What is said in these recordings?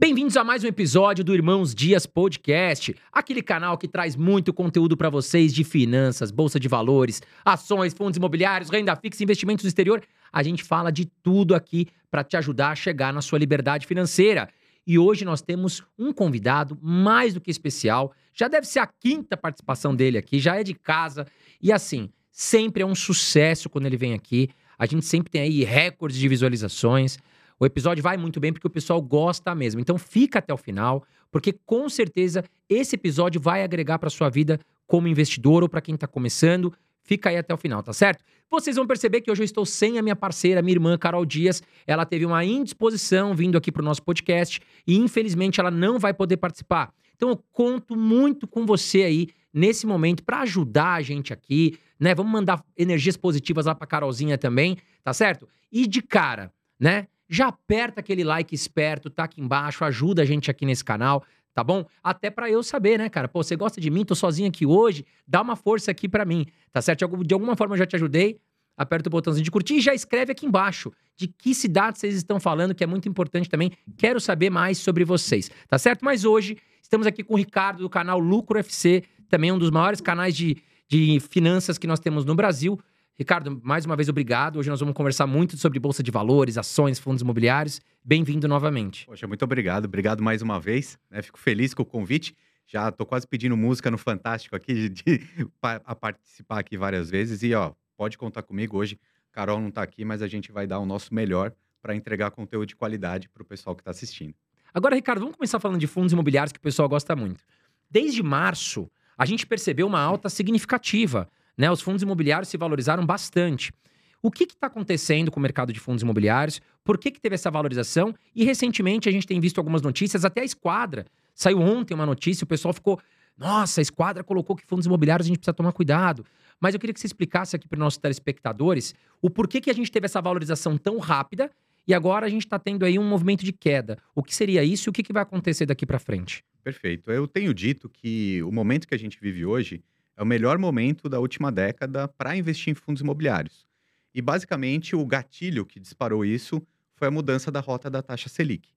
Bem-vindos a mais um episódio do Irmãos Dias Podcast, aquele canal que traz muito conteúdo para vocês de finanças, bolsa de valores, ações, fundos imobiliários, renda fixa, investimentos no exterior. A gente fala de tudo aqui para te ajudar a chegar na sua liberdade financeira. E hoje nós temos um convidado mais do que especial. Já deve ser a quinta participação dele aqui, já é de casa. E assim, sempre é um sucesso quando ele vem aqui. A gente sempre tem aí recordes de visualizações. O episódio vai muito bem porque o pessoal gosta mesmo. Então fica até o final, porque com certeza esse episódio vai agregar para sua vida como investidor ou para quem está começando. Fica aí até o final, tá certo? Vocês vão perceber que hoje eu estou sem a minha parceira, minha irmã Carol Dias. Ela teve uma indisposição vindo aqui para o nosso podcast e infelizmente ela não vai poder participar. Então eu conto muito com você aí nesse momento para ajudar a gente aqui, né? Vamos mandar energias positivas lá para Carolzinha também, tá certo? E de cara, né? Já aperta aquele like esperto, tá aqui embaixo, ajuda a gente aqui nesse canal, tá bom? Até para eu saber, né, cara? Pô, você gosta de mim? Tô sozinho aqui hoje, dá uma força aqui para mim, tá certo? De alguma forma eu já te ajudei. Aperta o botãozinho de curtir e já escreve aqui embaixo de que cidade vocês estão falando, que é muito importante também. Quero saber mais sobre vocês, tá certo? Mas hoje estamos aqui com o Ricardo do canal Lucro FC, também um dos maiores canais de, de finanças que nós temos no Brasil. Ricardo, mais uma vez, obrigado. Hoje nós vamos conversar muito sobre Bolsa de Valores, ações, fundos imobiliários. Bem-vindo novamente. Poxa, muito obrigado. Obrigado mais uma vez. Né? Fico feliz com o convite. Já estou quase pedindo música no Fantástico aqui, de, de, a participar aqui várias vezes. E, ó, pode contar comigo hoje. Carol não está aqui, mas a gente vai dar o nosso melhor para entregar conteúdo de qualidade para o pessoal que está assistindo. Agora, Ricardo, vamos começar falando de fundos imobiliários que o pessoal gosta muito. Desde março, a gente percebeu uma alta significativa né? Os fundos imobiliários se valorizaram bastante. O que está acontecendo com o mercado de fundos imobiliários? Por que, que teve essa valorização? E recentemente a gente tem visto algumas notícias, até a Esquadra. Saiu ontem uma notícia, o pessoal ficou. Nossa, a Esquadra colocou que fundos imobiliários a gente precisa tomar cuidado. Mas eu queria que você explicasse aqui para os nossos telespectadores o porquê que a gente teve essa valorização tão rápida e agora a gente está tendo aí um movimento de queda. O que seria isso e o que, que vai acontecer daqui para frente? Perfeito. Eu tenho dito que o momento que a gente vive hoje é o melhor momento da última década para investir em fundos imobiliários. E basicamente o gatilho que disparou isso foi a mudança da rota da taxa Selic.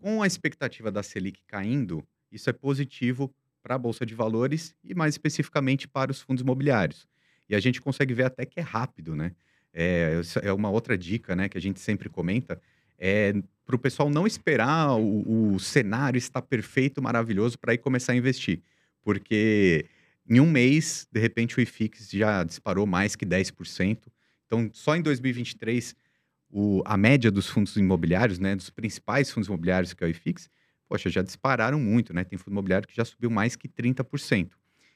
Com a expectativa da Selic caindo, isso é positivo para a bolsa de valores e mais especificamente para os fundos imobiliários. E a gente consegue ver até que é rápido, né? É, é uma outra dica, né, que a gente sempre comenta, é para o pessoal não esperar o, o cenário estar perfeito, maravilhoso para ir começar a investir, porque em um mês, de repente, o IFIX já disparou mais que 10%. Então, só em 2023, o, a média dos fundos imobiliários, né, dos principais fundos imobiliários, que é o IFIX, poxa, já dispararam muito, né? Tem fundo imobiliário que já subiu mais que 30%.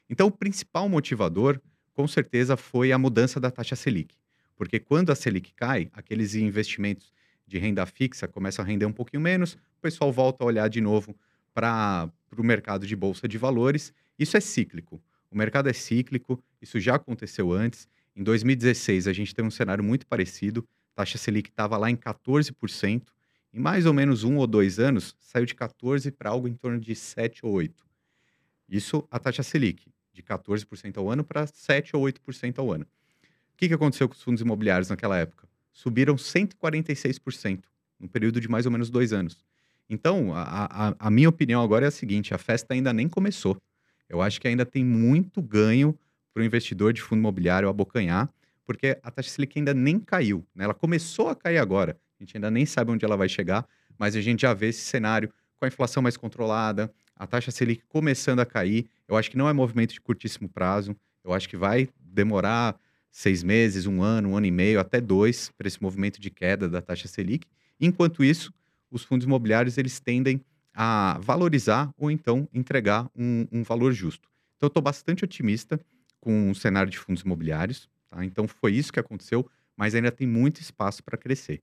Então, o principal motivador, com certeza, foi a mudança da taxa Selic. Porque quando a Selic cai, aqueles investimentos de renda fixa começam a render um pouquinho menos, o pessoal volta a olhar de novo para o mercado de bolsa de valores. Isso é cíclico. O mercado é cíclico, isso já aconteceu antes. Em 2016, a gente teve um cenário muito parecido. A taxa Selic estava lá em 14%. Em mais ou menos um ou dois anos, saiu de 14% para algo em torno de 7% ou 8%. Isso a taxa Selic, de 14% ao ano para 7% ou 8% ao ano. O que, que aconteceu com os fundos imobiliários naquela época? Subiram 146%, num período de mais ou menos dois anos. Então, a, a, a minha opinião agora é a seguinte: a festa ainda nem começou. Eu acho que ainda tem muito ganho para o investidor de fundo imobiliário abocanhar, porque a taxa Selic ainda nem caiu. Né? Ela começou a cair agora. A gente ainda nem sabe onde ela vai chegar, mas a gente já vê esse cenário com a inflação mais controlada, a taxa Selic começando a cair. Eu acho que não é movimento de curtíssimo prazo. Eu acho que vai demorar seis meses, um ano, um ano e meio, até dois, para esse movimento de queda da taxa Selic. Enquanto isso, os fundos imobiliários eles tendem a valorizar ou então entregar um, um valor justo. Então, eu estou bastante otimista com o cenário de fundos imobiliários. Tá? Então, foi isso que aconteceu, mas ainda tem muito espaço para crescer.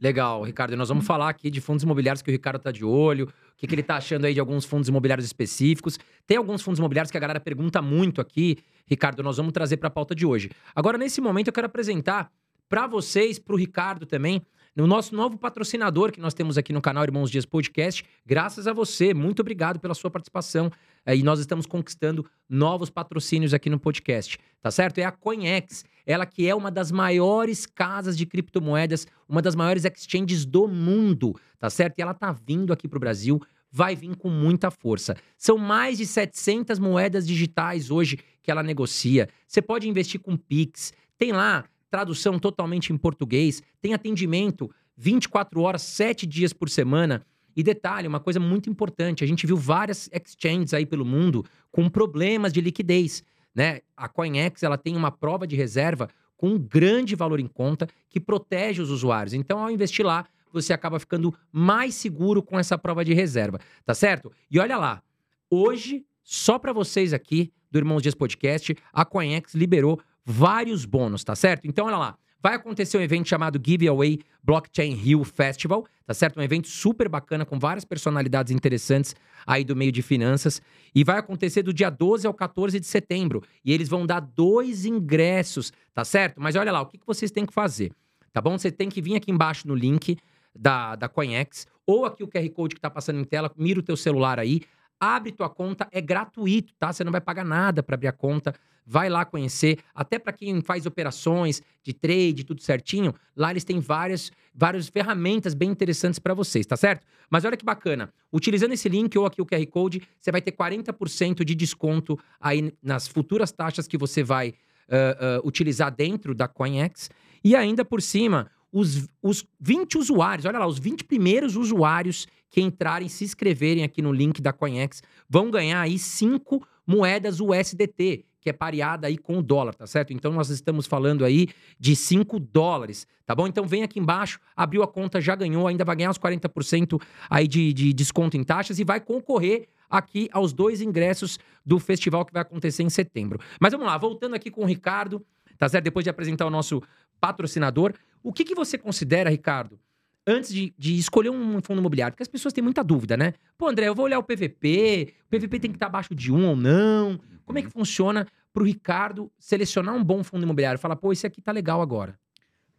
Legal, Ricardo. E nós vamos falar aqui de fundos imobiliários que o Ricardo está de olho, o que, que ele está achando aí de alguns fundos imobiliários específicos. Tem alguns fundos imobiliários que a galera pergunta muito aqui, Ricardo, nós vamos trazer para a pauta de hoje. Agora, nesse momento, eu quero apresentar para vocês, para o Ricardo também, no nosso novo patrocinador que nós temos aqui no canal Irmãos Dias Podcast. Graças a você, muito obrigado pela sua participação. É, e nós estamos conquistando novos patrocínios aqui no podcast, tá certo? É a Coinex, ela que é uma das maiores casas de criptomoedas, uma das maiores exchanges do mundo, tá certo? E ela tá vindo aqui para o Brasil vai vir com muita força. São mais de 700 moedas digitais hoje que ela negocia. Você pode investir com Pix. Tem lá tradução totalmente em português, tem atendimento 24 horas, 7 dias por semana. E detalhe, uma coisa muito importante, a gente viu várias exchanges aí pelo mundo com problemas de liquidez, né? A CoinEx, ela tem uma prova de reserva com um grande valor em conta que protege os usuários. Então, ao investir lá, você acaba ficando mais seguro com essa prova de reserva, tá certo? E olha lá, hoje, só para vocês aqui do Irmãos Dias Podcast, a CoinEx liberou vários bônus, tá certo? Então, olha lá. Vai acontecer um evento chamado Giveaway Blockchain Hill Festival, tá certo? Um evento super bacana com várias personalidades interessantes aí do meio de finanças. E vai acontecer do dia 12 ao 14 de setembro. E eles vão dar dois ingressos, tá certo? Mas olha lá, o que, que vocês têm que fazer? Tá bom? Você tem que vir aqui embaixo no link da, da CoinEx, ou aqui o QR Code que tá passando em tela, mira o teu celular aí, abre tua conta, é gratuito, tá? Você não vai pagar nada para abrir a conta. Vai lá conhecer, até para quem faz operações de trade, tudo certinho. Lá eles têm várias, várias ferramentas bem interessantes para vocês, tá certo? Mas olha que bacana. Utilizando esse link ou aqui o QR Code, você vai ter 40% de desconto aí nas futuras taxas que você vai uh, uh, utilizar dentro da CoinEx. E ainda por cima, os, os 20 usuários, olha lá, os 20 primeiros usuários que entrarem, se inscreverem aqui no link da CoinEx, vão ganhar aí 5 moedas USDT, que é pareada aí com o dólar, tá certo? Então nós estamos falando aí de 5 dólares, tá bom? Então vem aqui embaixo, abriu a conta, já ganhou, ainda vai ganhar uns 40% aí de, de desconto em taxas e vai concorrer aqui aos dois ingressos do festival que vai acontecer em setembro. Mas vamos lá, voltando aqui com o Ricardo, tá certo? Depois de apresentar o nosso patrocinador, o que, que você considera, Ricardo, antes de, de, escolher um fundo imobiliário? Porque as pessoas têm muita dúvida, né? Pô, André, eu vou olhar o PVP, o PVP tem que estar abaixo de um ou não. Como é que funciona para o Ricardo selecionar um bom fundo imobiliário? Fala, pô, esse aqui tá legal agora.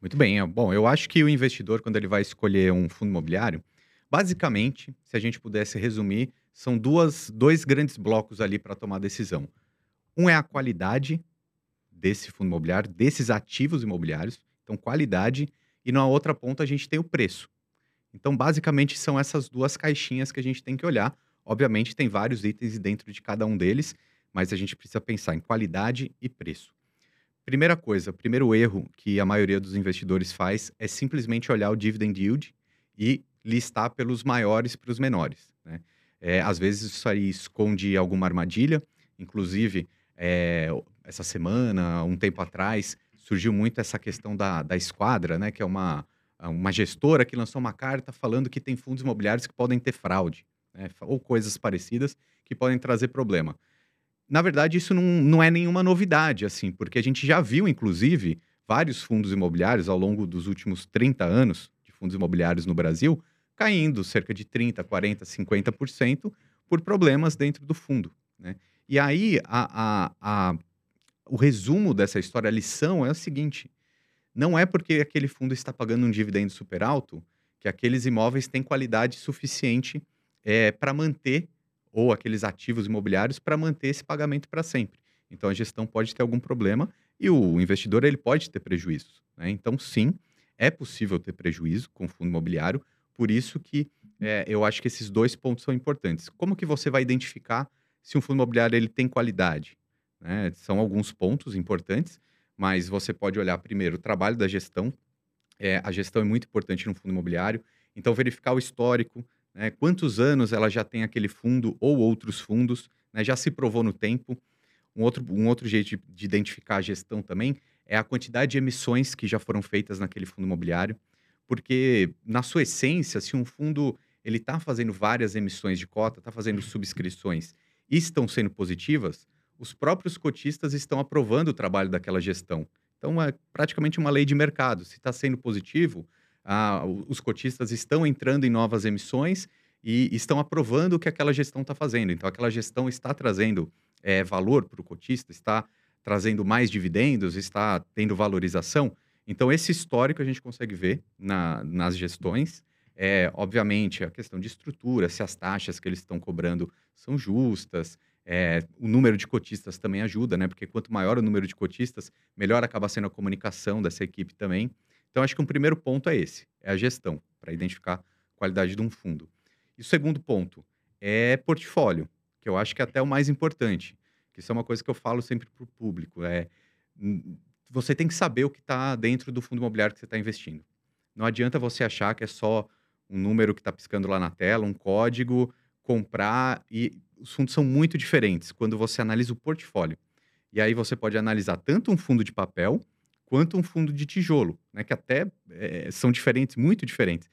Muito bem. É, bom, eu acho que o investidor, quando ele vai escolher um fundo imobiliário, basicamente, se a gente pudesse resumir, são duas, dois grandes blocos ali para tomar decisão. Um é a qualidade desse fundo imobiliário, desses ativos imobiliários, então qualidade, e na outra ponta a gente tem o preço. Então, basicamente, são essas duas caixinhas que a gente tem que olhar. Obviamente, tem vários itens dentro de cada um deles, mas a gente precisa pensar em qualidade e preço. Primeira coisa, primeiro erro que a maioria dos investidores faz é simplesmente olhar o dividend yield e listar pelos maiores para os menores. Né? É, às vezes isso aí esconde alguma armadilha, inclusive é, essa semana, um tempo atrás, surgiu muito essa questão da, da esquadra, né? Que é uma, uma gestora que lançou uma carta falando que tem fundos imobiliários que podem ter fraude, né, ou coisas parecidas que podem trazer problema. Na verdade, isso não, não é nenhuma novidade, assim, porque a gente já viu, inclusive, vários fundos imobiliários ao longo dos últimos 30 anos de fundos imobiliários no Brasil caindo cerca de 30%, 40%, 50% por problemas dentro do fundo. Né? E aí, a, a, a o resumo dessa história, a lição é o seguinte: não é porque aquele fundo está pagando um dividendo super alto que aqueles imóveis têm qualidade suficiente é, para manter, ou aqueles ativos imobiliários, para manter esse pagamento para sempre. Então a gestão pode ter algum problema e o investidor ele pode ter prejuízos. Né? Então, sim, é possível ter prejuízo com fundo imobiliário, por isso que é, eu acho que esses dois pontos são importantes. Como que você vai identificar se um fundo imobiliário ele tem qualidade? Né? São alguns pontos importantes, mas você pode olhar primeiro o trabalho da gestão. É, a gestão é muito importante no fundo imobiliário. Então, verificar o histórico, né? quantos anos ela já tem aquele fundo ou outros fundos, né? já se provou no tempo. Um outro, um outro jeito de, de identificar a gestão também é a quantidade de emissões que já foram feitas naquele fundo imobiliário. Porque, na sua essência, se um fundo ele está fazendo várias emissões de cota, está fazendo subscrições e estão sendo positivas, os próprios cotistas estão aprovando o trabalho daquela gestão. Então, é praticamente uma lei de mercado. Se está sendo positivo, ah, os cotistas estão entrando em novas emissões e estão aprovando o que aquela gestão está fazendo. Então, aquela gestão está trazendo é, valor para o cotista, está trazendo mais dividendos, está tendo valorização. Então, esse histórico a gente consegue ver na, nas gestões. É, obviamente, a questão de estrutura, se as taxas que eles estão cobrando são justas. É, o número de cotistas também ajuda, né? Porque quanto maior o número de cotistas, melhor acaba sendo a comunicação dessa equipe também. Então, acho que um primeiro ponto é esse, é a gestão, para identificar a qualidade de um fundo. E o segundo ponto é portfólio, que eu acho que é até o mais importante, que isso é uma coisa que eu falo sempre para o público, é você tem que saber o que está dentro do fundo imobiliário que você está investindo. Não adianta você achar que é só um número que está piscando lá na tela, um código, comprar. E os fundos são muito diferentes quando você analisa o portfólio. E aí você pode analisar tanto um fundo de papel quanto um fundo de tijolo, né? Que até é, são diferentes, muito diferentes.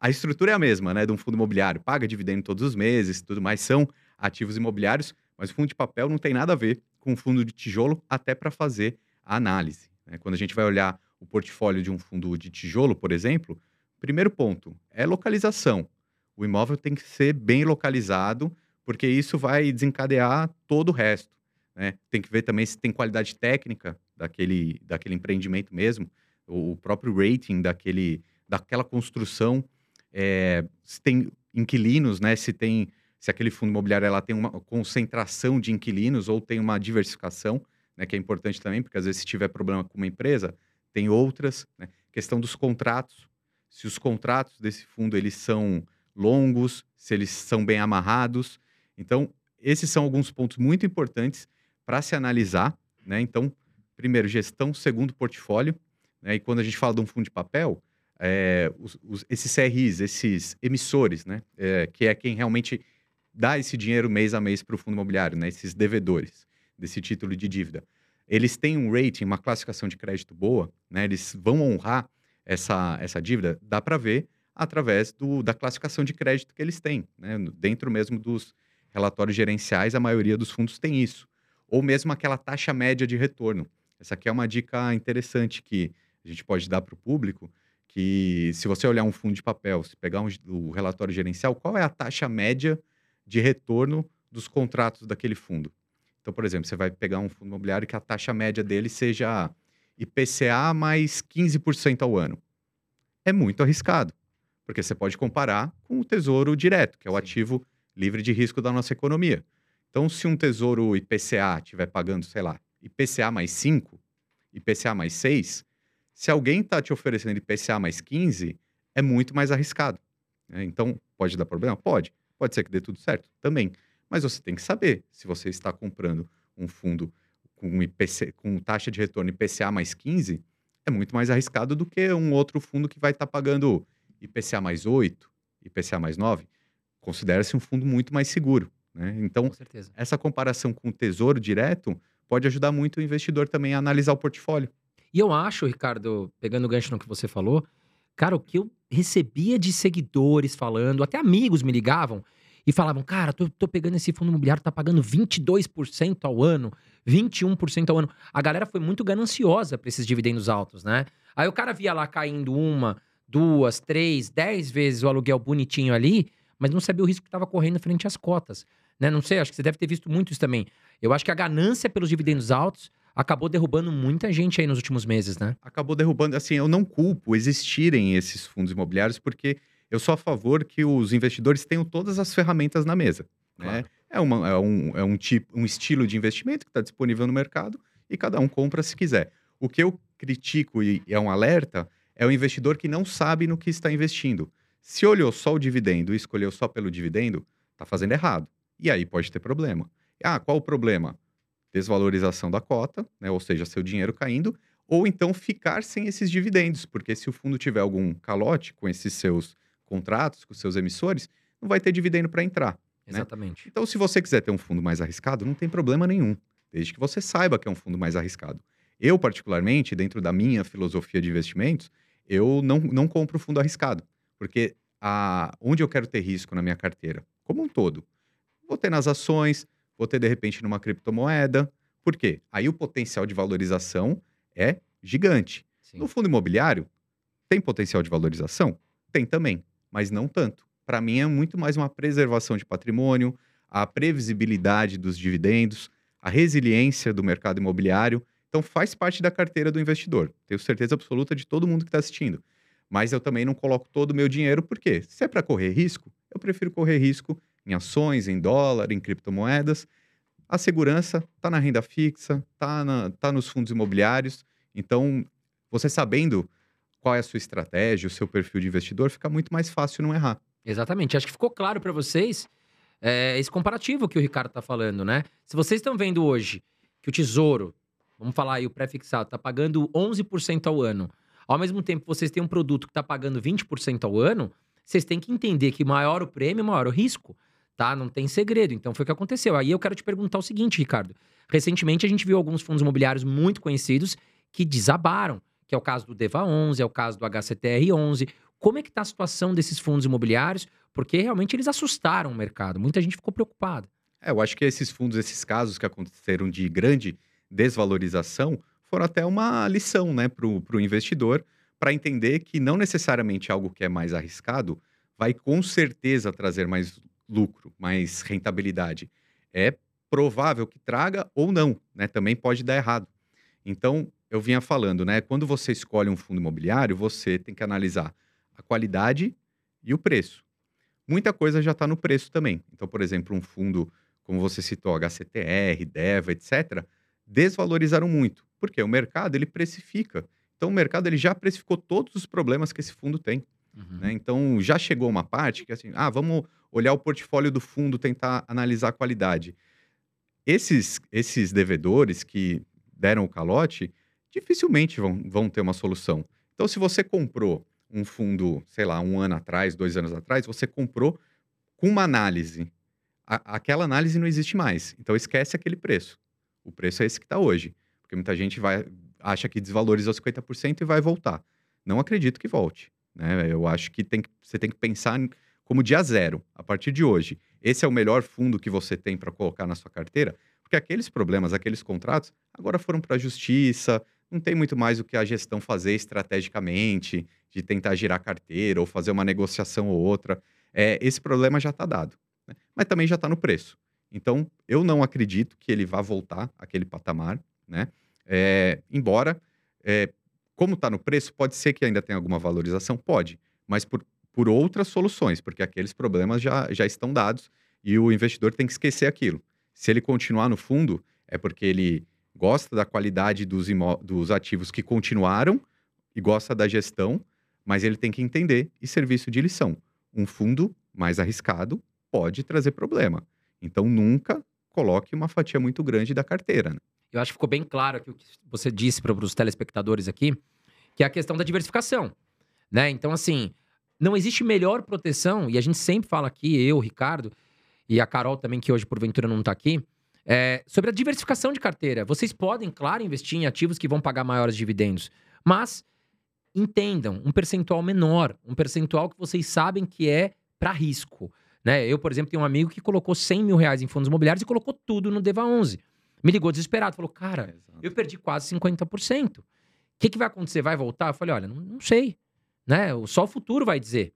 A estrutura é a mesma, né? De um fundo imobiliário, paga dividendo todos os meses, tudo mais, são ativos imobiliários, mas o fundo de papel não tem nada a ver com o fundo de tijolo, até para fazer a análise. Né? Quando a gente vai olhar o portfólio de um fundo de tijolo, por exemplo, primeiro ponto é localização. O imóvel tem que ser bem localizado, porque isso vai desencadear todo o resto. Né? Tem que ver também se tem qualidade técnica daquele, daquele empreendimento mesmo, o próprio rating daquele, daquela construção, é, se tem inquilinos, né? se tem se aquele fundo imobiliário ela tem uma concentração de inquilinos ou tem uma diversificação né, que é importante também, porque às vezes se tiver problema com uma empresa, tem outras. Né? Questão dos contratos, se os contratos desse fundo eles são longos, se eles são bem amarrados. Então, esses são alguns pontos muito importantes para se analisar. Né? Então, primeiro, gestão, segundo, portfólio. Né? E quando a gente fala de um fundo de papel, é, os, os, esses CRIs, esses emissores, né? É, que é quem realmente dá esse dinheiro mês a mês para o fundo imobiliário, né? esses devedores desse título de dívida, eles têm um rating, uma classificação de crédito boa, né? Eles vão honrar essa, essa dívida, dá para ver através do, da classificação de crédito que eles têm, né? Dentro mesmo dos relatórios gerenciais, a maioria dos fundos tem isso. Ou mesmo aquela taxa média de retorno. Essa aqui é uma dica interessante que a gente pode dar para o público, que se você olhar um fundo de papel, se pegar um, o relatório gerencial, qual é a taxa média de retorno dos contratos daquele fundo? Então, por exemplo, você vai pegar um fundo imobiliário que a taxa média dele seja IPCA mais 15% ao ano. É muito arriscado, porque você pode comparar com o tesouro direto, que é o Sim. ativo livre de risco da nossa economia. Então, se um tesouro IPCA estiver pagando, sei lá, IPCA mais 5, IPCA mais 6, se alguém está te oferecendo IPCA mais 15, é muito mais arriscado. Né? Então, pode dar problema? Pode. Pode ser que dê tudo certo? Também. Mas você tem que saber se você está comprando um fundo com, IPC, com taxa de retorno IPCA mais 15, é muito mais arriscado do que um outro fundo que vai estar tá pagando IPCA mais 8, IPCA mais 9. Considera-se um fundo muito mais seguro. Né? Então, essa comparação com o tesouro direto pode ajudar muito o investidor também a analisar o portfólio. E eu acho, Ricardo, pegando o gancho no que você falou, cara, o que eu recebia de seguidores falando, até amigos me ligavam, e falavam, cara, tô, tô pegando esse fundo imobiliário, tá pagando 22% ao ano, 21% ao ano. A galera foi muito gananciosa para esses dividendos altos, né? Aí o cara via lá caindo uma, duas, três, dez vezes o aluguel bonitinho ali, mas não sabia o risco que estava correndo frente às cotas. Né? Não sei, acho que você deve ter visto muito isso também. Eu acho que a ganância pelos dividendos altos acabou derrubando muita gente aí nos últimos meses, né? Acabou derrubando, assim, eu não culpo existirem esses fundos imobiliários, porque eu sou a favor que os investidores tenham todas as ferramentas na mesa. Né? Claro. Né? É, uma, é, um, é um, tipo, um estilo de investimento que está disponível no mercado e cada um compra se quiser. O que eu critico e é um alerta é o investidor que não sabe no que está investindo. Se olhou só o dividendo e escolheu só pelo dividendo, está fazendo errado. E aí pode ter problema. Ah, qual o problema? Desvalorização da cota, né? ou seja, seu dinheiro caindo, ou então ficar sem esses dividendos, porque se o fundo tiver algum calote com esses seus contratos com seus emissores, não vai ter dividendo para entrar. Né? Exatamente. Né? Então, se você quiser ter um fundo mais arriscado, não tem problema nenhum, desde que você saiba que é um fundo mais arriscado. Eu, particularmente, dentro da minha filosofia de investimentos, eu não, não compro fundo arriscado, porque a, onde eu quero ter risco na minha carteira, como um todo, vou ter nas ações, vou ter de repente numa criptomoeda. Por quê? Aí o potencial de valorização é gigante. Sim. No fundo imobiliário, tem potencial de valorização? Tem também mas não tanto. Para mim é muito mais uma preservação de patrimônio, a previsibilidade dos dividendos, a resiliência do mercado imobiliário. Então faz parte da carteira do investidor. Tenho certeza absoluta de todo mundo que está assistindo. Mas eu também não coloco todo o meu dinheiro, porque se é para correr risco, eu prefiro correr risco em ações, em dólar, em criptomoedas. A segurança está na renda fixa, está tá nos fundos imobiliários. Então, você sabendo qual é a sua estratégia, o seu perfil de investidor, fica muito mais fácil não errar. Exatamente. Acho que ficou claro para vocês é, esse comparativo que o Ricardo está falando, né? Se vocês estão vendo hoje que o Tesouro, vamos falar aí, o pré-fixado, está pagando 11% ao ano, ao mesmo tempo vocês têm um produto que está pagando 20% ao ano, vocês têm que entender que maior o prêmio, maior o risco, tá? Não tem segredo. Então foi o que aconteceu. Aí eu quero te perguntar o seguinte, Ricardo. Recentemente a gente viu alguns fundos imobiliários muito conhecidos que desabaram, que é o caso do Deva 11, é o caso do HCTR 11. Como é que está a situação desses fundos imobiliários? Porque realmente eles assustaram o mercado. Muita gente ficou preocupada. É, eu acho que esses fundos, esses casos que aconteceram de grande desvalorização, foram até uma lição né, para o investidor, para entender que não necessariamente algo que é mais arriscado vai com certeza trazer mais lucro, mais rentabilidade. É provável que traga ou não, né? Também pode dar errado. Então, eu vinha falando, né? Quando você escolhe um fundo imobiliário, você tem que analisar a qualidade e o preço. Muita coisa já está no preço também. Então, por exemplo, um fundo, como você citou, HCTR, DEVA, etc., desvalorizaram muito. Porque o mercado, ele precifica. Então, o mercado ele já precificou todos os problemas que esse fundo tem. Uhum. Né? Então, já chegou uma parte que, assim, ah, vamos olhar o portfólio do fundo, tentar analisar a qualidade. Esses, esses devedores que deram o calote, dificilmente vão, vão ter uma solução. Então, se você comprou um fundo, sei lá, um ano atrás, dois anos atrás, você comprou com uma análise. A, aquela análise não existe mais. Então esquece aquele preço. O preço é esse que está hoje. Porque muita gente vai acha que desvalorizou 50% e vai voltar. Não acredito que volte. Né? Eu acho que, tem, você tem que pensar como dia zero, a partir de hoje. Esse é o melhor fundo que você tem para colocar na sua carteira, porque aqueles problemas, aqueles contratos, agora foram para a justiça, não tem muito mais o que a gestão fazer estrategicamente, de tentar girar carteira ou fazer uma negociação ou outra. É, esse problema já está dado. Né? Mas também já está no preço. Então, eu não acredito que ele vá voltar àquele patamar, né? É, embora, é, como está no preço, pode ser que ainda tenha alguma valorização? Pode, mas por, por outras soluções, porque aqueles problemas já, já estão dados e o investidor tem que esquecer aquilo. Se ele continuar no fundo, é porque ele gosta da qualidade dos, dos ativos que continuaram e gosta da gestão, mas ele tem que entender e serviço de lição. Um fundo mais arriscado pode trazer problema. Então nunca coloque uma fatia muito grande da carteira. Né? Eu acho que ficou bem claro aqui o que você disse para os telespectadores aqui, que é a questão da diversificação. Né? Então, assim, não existe melhor proteção, e a gente sempre fala aqui, eu, Ricardo, e a Carol também, que hoje porventura não está aqui, é, sobre a diversificação de carteira. Vocês podem, claro, investir em ativos que vão pagar maiores dividendos, mas entendam um percentual menor, um percentual que vocês sabem que é para risco. Né? Eu, por exemplo, tenho um amigo que colocou 100 mil reais em fundos imobiliários e colocou tudo no Deva 11. Me ligou desesperado, falou, cara, é, eu perdi quase 50%. O que, que vai acontecer? Vai voltar? Eu falei, olha, não, não sei. Né? Só o futuro vai dizer.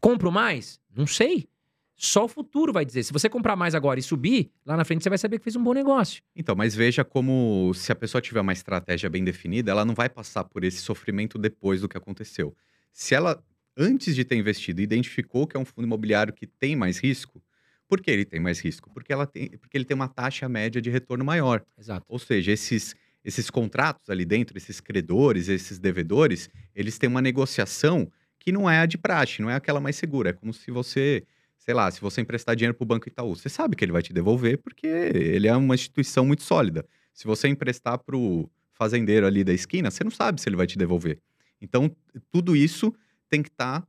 Compro mais? Não sei. Só o futuro vai dizer. Se você comprar mais agora e subir, lá na frente você vai saber que fez um bom negócio. Então, mas veja como se a pessoa tiver uma estratégia bem definida, ela não vai passar por esse sofrimento depois do que aconteceu. Se ela, antes de ter investido, identificou que é um fundo imobiliário que tem mais risco, por que ele tem mais risco? Porque, ela tem, porque ele tem uma taxa média de retorno maior. Exato. Ou seja, esses, esses contratos ali dentro, esses credores, esses devedores, eles têm uma negociação que não é a de praxe, não é aquela mais segura. É como se você sei lá, se você emprestar dinheiro para o Banco Itaú, você sabe que ele vai te devolver porque ele é uma instituição muito sólida. Se você emprestar para o fazendeiro ali da esquina, você não sabe se ele vai te devolver. Então, tudo isso tem que estar tá,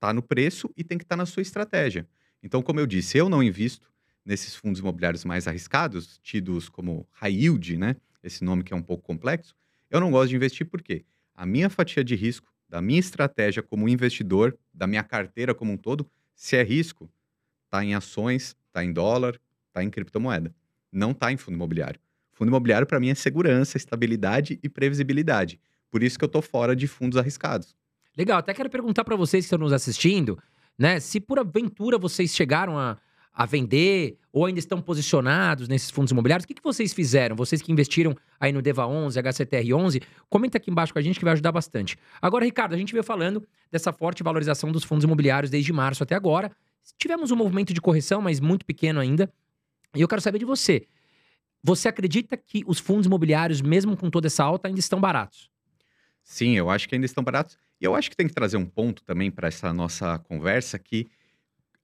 tá no preço e tem que estar tá na sua estratégia. Então, como eu disse, eu não invisto nesses fundos imobiliários mais arriscados, tidos como high yield, né? Esse nome que é um pouco complexo. Eu não gosto de investir porque a minha fatia de risco, da minha estratégia como investidor, da minha carteira como um todo, se é risco, está em ações, está em dólar, está em criptomoeda. Não está em fundo imobiliário. Fundo imobiliário, para mim, é segurança, estabilidade e previsibilidade. Por isso que eu estou fora de fundos arriscados. Legal, até quero perguntar para vocês que estão nos assistindo, né? Se por aventura vocês chegaram a, a vender ou ainda estão posicionados nesses fundos imobiliários? O que, que vocês fizeram? Vocês que investiram aí no Deva 11, HCTR 11, comenta aqui embaixo com a gente que vai ajudar bastante. Agora, Ricardo, a gente veio falando dessa forte valorização dos fundos imobiliários desde março até agora. Tivemos um movimento de correção, mas muito pequeno ainda. E eu quero saber de você. Você acredita que os fundos imobiliários, mesmo com toda essa alta, ainda estão baratos? Sim, eu acho que ainda estão baratos. E eu acho que tem que trazer um ponto também para essa nossa conversa que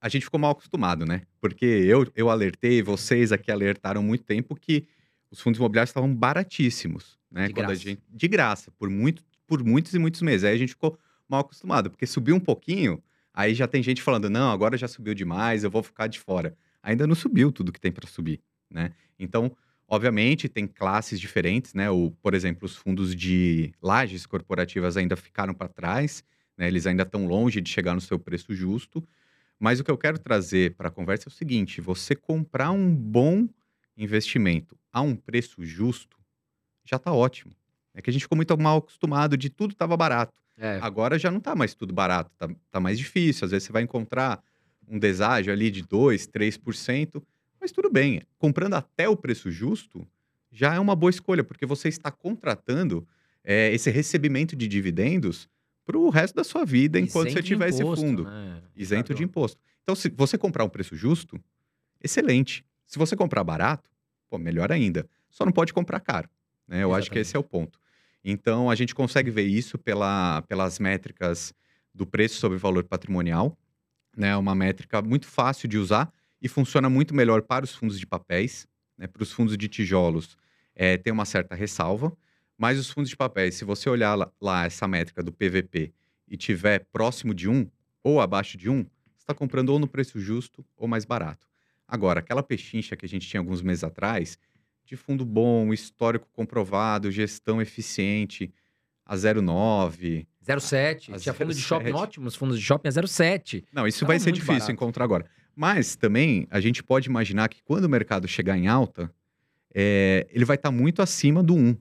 a gente ficou mal acostumado, né? Porque eu, eu alertei, vocês aqui alertaram muito tempo que os fundos imobiliários estavam baratíssimos, né? De graça. gente, de graça, por, muito, por muitos e muitos meses. Aí a gente ficou mal acostumado, porque subiu um pouquinho, aí já tem gente falando, não, agora já subiu demais, eu vou ficar de fora. Ainda não subiu tudo que tem para subir, né? Então, obviamente, tem classes diferentes, né? O, por exemplo, os fundos de lajes corporativas ainda ficaram para trás, né? Eles ainda estão longe de chegar no seu preço justo. Mas o que eu quero trazer para a conversa é o seguinte: você comprar um bom investimento a um preço justo já está ótimo. É que a gente ficou muito mal acostumado de tudo estava barato. É. Agora já não está mais tudo barato, tá, tá mais difícil. Às vezes você vai encontrar um deságio ali de 2%, 3%, mas tudo bem. Comprando até o preço justo já é uma boa escolha, porque você está contratando é, esse recebimento de dividendos para o resto da sua vida enquanto Isento você tiver esse imposto, fundo né, isento de imposto. Então, se você comprar um preço justo, excelente. Se você comprar barato, pô, melhor ainda. Só não pode comprar caro. Né? Eu acho que Exatamente. esse é o ponto. Então, a gente consegue ver isso pela, pelas métricas do preço sobre valor patrimonial. né? É uma métrica muito fácil de usar e funciona muito melhor para os fundos de papéis. Né? Para os fundos de tijolos, é, tem uma certa ressalva. Mas os fundos de papéis, se você olhar lá, lá essa métrica do PVP e tiver próximo de 1 ou abaixo de 1, você está comprando ou no preço justo ou mais barato. Agora, aquela pechincha que a gente tinha alguns meses atrás, de fundo bom, histórico comprovado, gestão eficiente, a 0,9. 0,7. A Tinha fundo de 0,7. shopping ótimos, fundos de shopping a 0,7. Não, isso Tava vai ser difícil barato. encontrar agora. Mas também a gente pode imaginar que quando o mercado chegar em alta, é, ele vai estar muito acima do 1.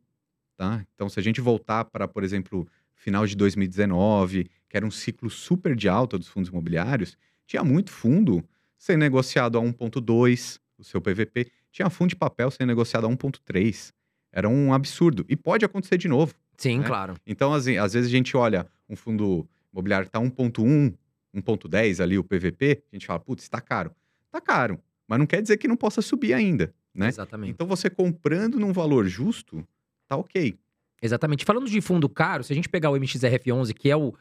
Tá? Então, se a gente voltar para, por exemplo, final de 2019, que era um ciclo super de alta dos fundos imobiliários, tinha muito fundo sendo negociado a 1,2, o seu PVP. Tinha fundo de papel sendo negociado a 1,3. Era um absurdo. E pode acontecer de novo. Sim, Né? claro. Então, assim, às vezes a gente olha um fundo imobiliário que tá 1.1, 1.10 ali, o PVP, a gente fala, putz, tá caro. Tá caro, mas não quer dizer que não possa subir ainda, né? Exatamente. Então, você comprando num valor justo, tá ok. Exatamente. Falando de fundo caro, se a gente pegar o MXRF11, que é o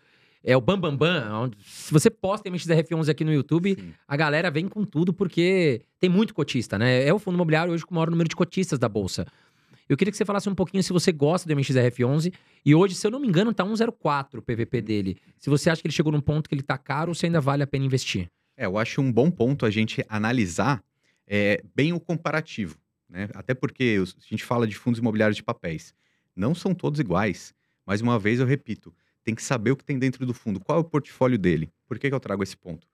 é o Bambambam, Bam Bam, onde- se você posta MXRF11 aqui no YouTube, Sim. a galera vem com tudo porque tem muito cotista, né? É o fundo imobiliário hoje com o maior número de cotistas da bolsa. Eu queria que você falasse um pouquinho se você gosta do MXRF11 e hoje, se eu não me engano, tá 104 o PVP dele. Se você acha que ele chegou num ponto que ele tá caro ou se ainda vale a pena investir. É, eu acho um bom ponto a gente analisar é, bem o comparativo, né? Até porque a gente fala de fundos imobiliários de papéis. Não são todos iguais. Mais uma vez, eu repito, tem que saber o que tem dentro do fundo, qual é o portfólio dele. Por que, que eu trago esse ponto?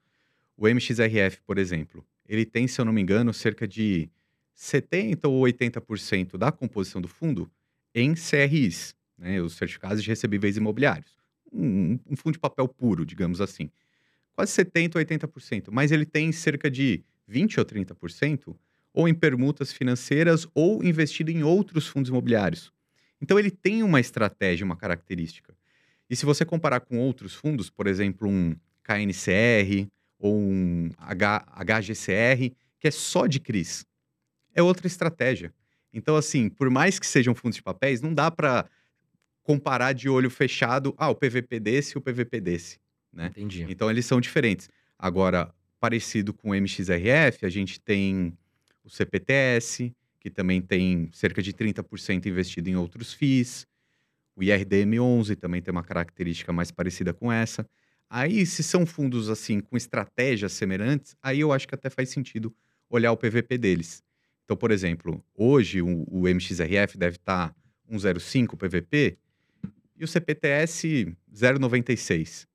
O MXRF, por exemplo, ele tem, se eu não me engano, cerca de 70% ou 80% da composição do fundo em CRIs, né? os certificados de recebíveis imobiliários. Um, um fundo de papel puro, digamos assim quase 70% ou 80%, mas ele tem cerca de 20% ou 30% ou em permutas financeiras ou investido em outros fundos imobiliários. Então ele tem uma estratégia, uma característica. E se você comparar com outros fundos, por exemplo, um KNCR ou um H- HGCR, que é só de CRIs, é outra estratégia. Então, assim, por mais que sejam fundos de papéis, não dá para comparar de olho fechado, ah, o PVP desse e o PVP desse. Né? Entendi. Então eles são diferentes. Agora, parecido com o MXRF, a gente tem o CPTS, que também tem cerca de 30% investido em outros FIIs. O IRDM11 também tem uma característica mais parecida com essa. Aí, se são fundos assim com estratégias semelhantes, aí eu acho que até faz sentido olhar o PVP deles. Então, por exemplo, hoje o, o MXRF deve estar 1,05 PVP e o CPTS 0,96.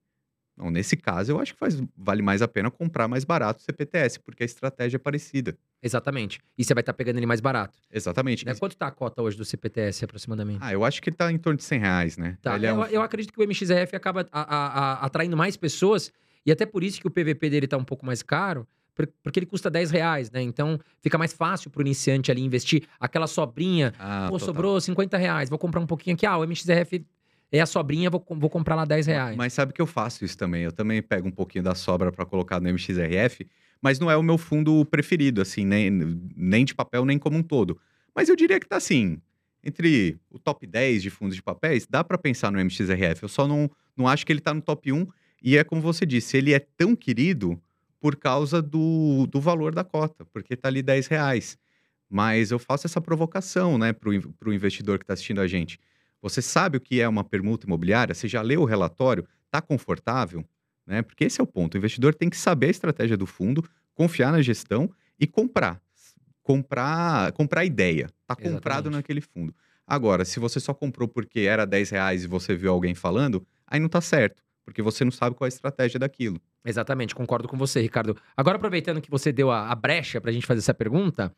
Não, nesse caso, eu acho que faz, vale mais a pena comprar mais barato o CPTS, porque a estratégia é parecida. Exatamente. E você vai estar pegando ele mais barato. Exatamente. Né? Quanto tá a cota hoje do CPTS aproximadamente? Ah, eu acho que tá em torno de 100 reais, né? Tá, é eu, um- eu acredito que o MXRF acaba a- a- a- atraindo mais pessoas, e até por isso que o PVP dele tá um pouco mais caro, porque ele custa 10 reais, né? Então fica mais fácil para o iniciante ali investir. Aquela sobrinha, Ah, pô, total. sobrou 50 reais, vou comprar um pouquinho aqui. Ah, o MXRF é a sobrinha, vou, vou comprar lá 10 reais. Mas sabe que eu faço isso também. Eu também pego um pouquinho da sobra para colocar no MXRF, mas não é o meu fundo preferido, assim, nem, nem de papel, nem como um todo. Mas eu diria que tá assim, entre o top 10 de fundos de papéis, dá para pensar no MXRF. Eu só não, não acho que ele tá no top 1. E é como você disse, ele é tão querido por causa do, do valor da cota, porque tá ali 10 reais. Mas eu faço essa provocação, né, para o investidor que está assistindo a gente. Você sabe o que é uma permuta imobiliária? Você já leu o relatório? Está confortável? Né? Porque esse é o ponto. O investidor tem que saber a estratégia do fundo, confiar na gestão e comprar. Comprar, comprar ideia. Está comprado Exatamente. naquele fundo. Agora, se você só comprou porque era 10 reais e você viu alguém falando, aí não está certo. Porque você não sabe qual é a estratégia daquilo. Exatamente, concordo com você, Ricardo. Agora, aproveitando que você deu a, a brecha pra gente fazer essa pergunta,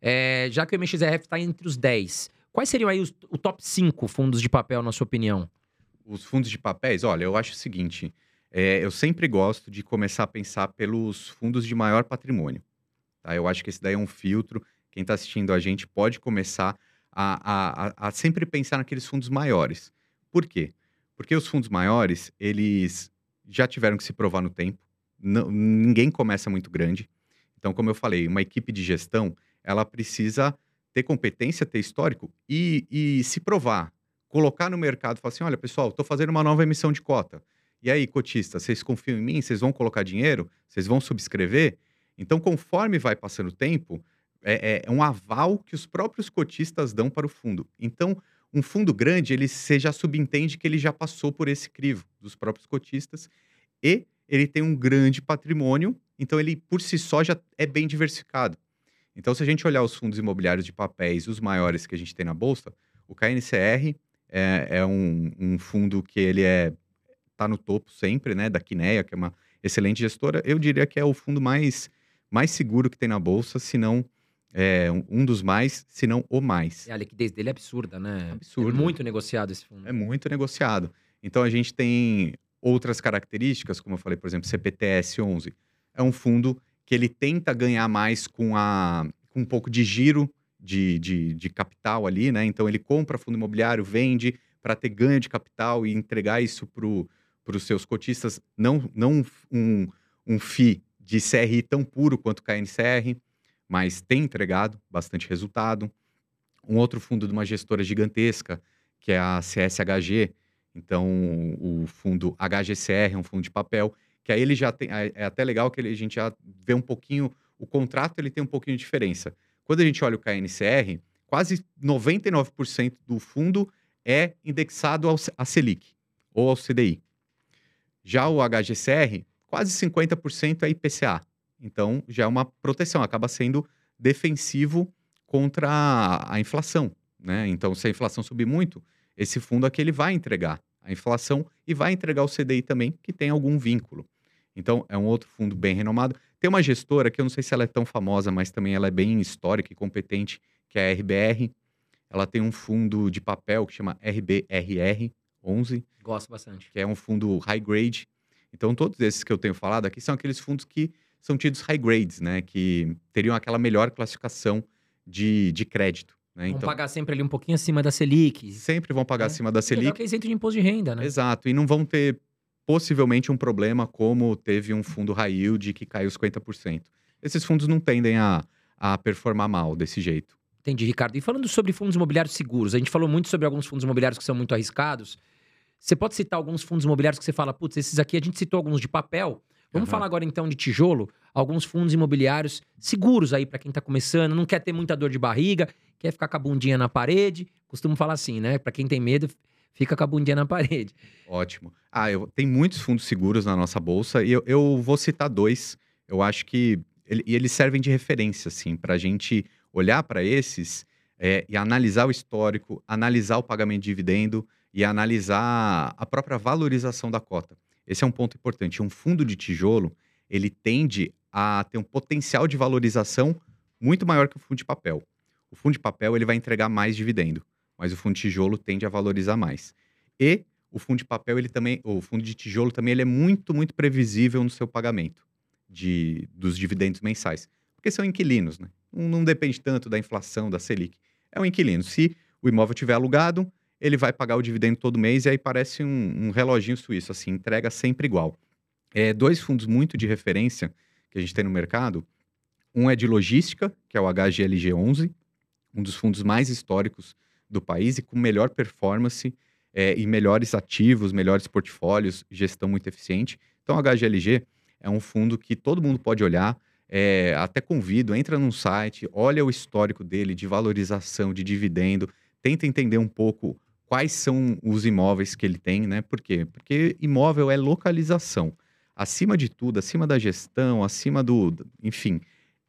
é, já que o MXRF tá entre os 10, quais seriam aí os, o top 5 fundos de papel, na sua opinião? Os fundos de papéis, olha, eu acho o seguinte: é, eu sempre gosto de começar a pensar pelos fundos de maior patrimônio. Tá? Eu acho que esse daí é um filtro. Quem está assistindo a gente pode começar a, a- a- a sempre pensar naqueles fundos maiores. Por quê? Porque os fundos maiores, eles já tiveram que se provar no tempo. Não- ninguém começa muito grande. Então, como eu falei, uma equipe de gestão, ela precisa ter competência, ter histórico e, e se provar. Colocar no mercado falar assim: olha, pessoal, estou fazendo uma nova emissão de cota. E aí, cotistas, vocês confiam em mim? Vocês vão colocar dinheiro? Vocês vão subscrever? Então, conforme vai passando o tempo, é, é um aval que os próprios cotistas dão para o fundo. Então, um fundo grande, ele você já subentende que ele já passou por esse crivo dos próprios cotistas e ele tem um grande patrimônio, então ele por si só já é bem diversificado. Então, se a gente olhar os fundos imobiliários de papéis, os maiores que a gente tem na bolsa, o KNCR é, é um, um fundo que ele é tá no topo sempre, né, da Quineia, que é uma excelente gestora. Eu diria que é o fundo mais mais seguro que tem na bolsa, se não é, um, um dos mais, se não o mais. É, a liquidez dele é absurda, né? Absurda. É muito negociado esse fundo. É muito negociado. Então a gente tem outras características, como eu falei, por exemplo, CPTS 11. É um fundo que ele tenta ganhar mais com, a, com um pouco de giro de, de, de capital ali, né? Então ele compra fundo imobiliário, vende para ter ganho de capital e entregar isso para os seus cotistas, não, não um, um FII de CRI tão puro quanto o KNCR, mas tem entregado bastante resultado. Um outro fundo de uma gestora gigantesca, que é a CSHG, então o fundo HGCR é um fundo de papel, que aí ele já tem, é até legal que ele- a gente já vê um pouquinho, o contrato ele tem um pouquinho de diferença. Quando a gente olha o KNCR, quase 99% do fundo é indexado ao, à Selic ou ao CDI. Já o HGCR, quase 50% é IPCA. Então, já é uma proteção, acaba sendo defensivo contra a, a inflação, né? Então, se a inflação subir muito, esse fundo aqui ele vai entregar a inflação e vai entregar o CDI também, que tem algum vínculo. Então, é um outro fundo bem renomado. Tem uma gestora que eu não sei se ela é tão famosa, mas também ela é bem histórica e competente, que é a RBR. Ela tem um fundo de papel que chama RBRR 11, Gosto bastante. que é um fundo high grade. Então, todos esses que eu tenho falado aqui são aqueles fundos que são tidos high grades, né? Que teriam aquela melhor classificação de, de crédito. Né? Vão Então, pagar sempre ali um pouquinho acima da Selic. sempre vão pagar É. acima da Legal Selic. que é isento de imposto de renda, né? Exato. E não vão ter possivelmente um problema como teve um fundo high yield que caiu 50%. Esses fundos não tendem a, a performar mal desse jeito. Entendi, Ricardo. E falando sobre fundos imobiliários seguros, a gente falou muito sobre alguns fundos imobiliários que são muito arriscados. Você pode citar alguns fundos imobiliários que você fala, putz, esses aqui a gente citou alguns de papel. Vamos Aham. falar agora então de tijolo, alguns fundos imobiliários seguros aí para quem tá começando, não quer ter muita dor de barriga, quer ficar com a bundinha na parede. Costumo falar assim, né? Para quem tem medo, fica com a bundinha na parede. Ótimo. Ah, eu, tem muitos fundos seguros na nossa bolsa e eu, eu vou citar dois. Eu acho que ele- e eles servem de referência, assim, para a gente olhar para esses é, e analisar o histórico, analisar o pagamento de dividendo e analisar a própria valorização da cota. Esse é um ponto importante. Um fundo de tijolo, ele tende a ter um potencial de valorização muito maior que o fundo de papel. O fundo de papel ele vai entregar mais dividendo, mas o fundo de tijolo tende a valorizar mais. E o fundo de papel, ele também, o fundo de tijolo também, ele é muito, muito previsível no seu pagamento. de, dos dividendos mensais. Porque são inquilinos, né? Não, não depende tanto da inflação, da Selic. É um inquilino. Se o imóvel estiver alugado, ele vai pagar o dividendo todo mês e aí parece um, um reloginho suíço, assim, entrega sempre igual. É, dois fundos muito de referência que a gente tem no mercado. Um é de logística, que é o HGLG11, um dos fundos mais históricos do país e com melhor performance é, e melhores ativos, melhores portfólios, gestão muito eficiente. Então, o HGLG é um fundo que todo mundo pode olhar. É, até convido, entra num site, olha o histórico dele de valorização, de dividendo, tenta entender um pouco quais são os imóveis que ele tem, né? Por quê? Porque imóvel é localização. Acima de tudo, acima da gestão, acima do. Enfim,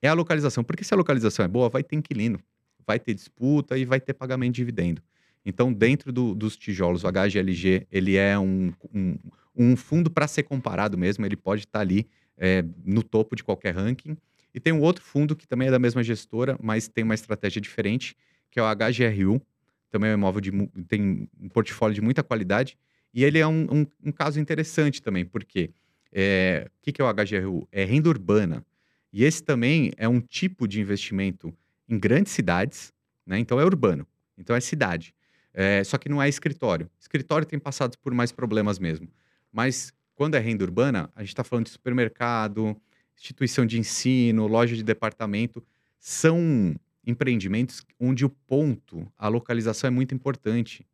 é a localização. Porque se a localização é boa, vai ter inquilino, vai ter disputa e vai ter pagamento de dividendo. Então, dentro do, dos tijolos, o HGLG, ele é um, um, um fundo para ser comparado mesmo, ele pode estar tá ali é, no topo de qualquer ranking. E tem um outro fundo que também é da mesma gestora, mas tem uma estratégia diferente, que é o HGRU, também é um imóvel de tem um portfólio de muita qualidade. E ele é um, um, um caso interessante também, porque é, o que, que é o HGRU? É renda urbana. E esse também é um tipo de investimento em grandes cidades, né? Então é urbano, então é cidade. É, só que não é escritório. Escritório tem passado por mais problemas mesmo. Mas quando é renda urbana, a gente está falando de supermercado, instituição de ensino, loja de departamento. São empreendimentos onde o ponto, a localização é muito importante.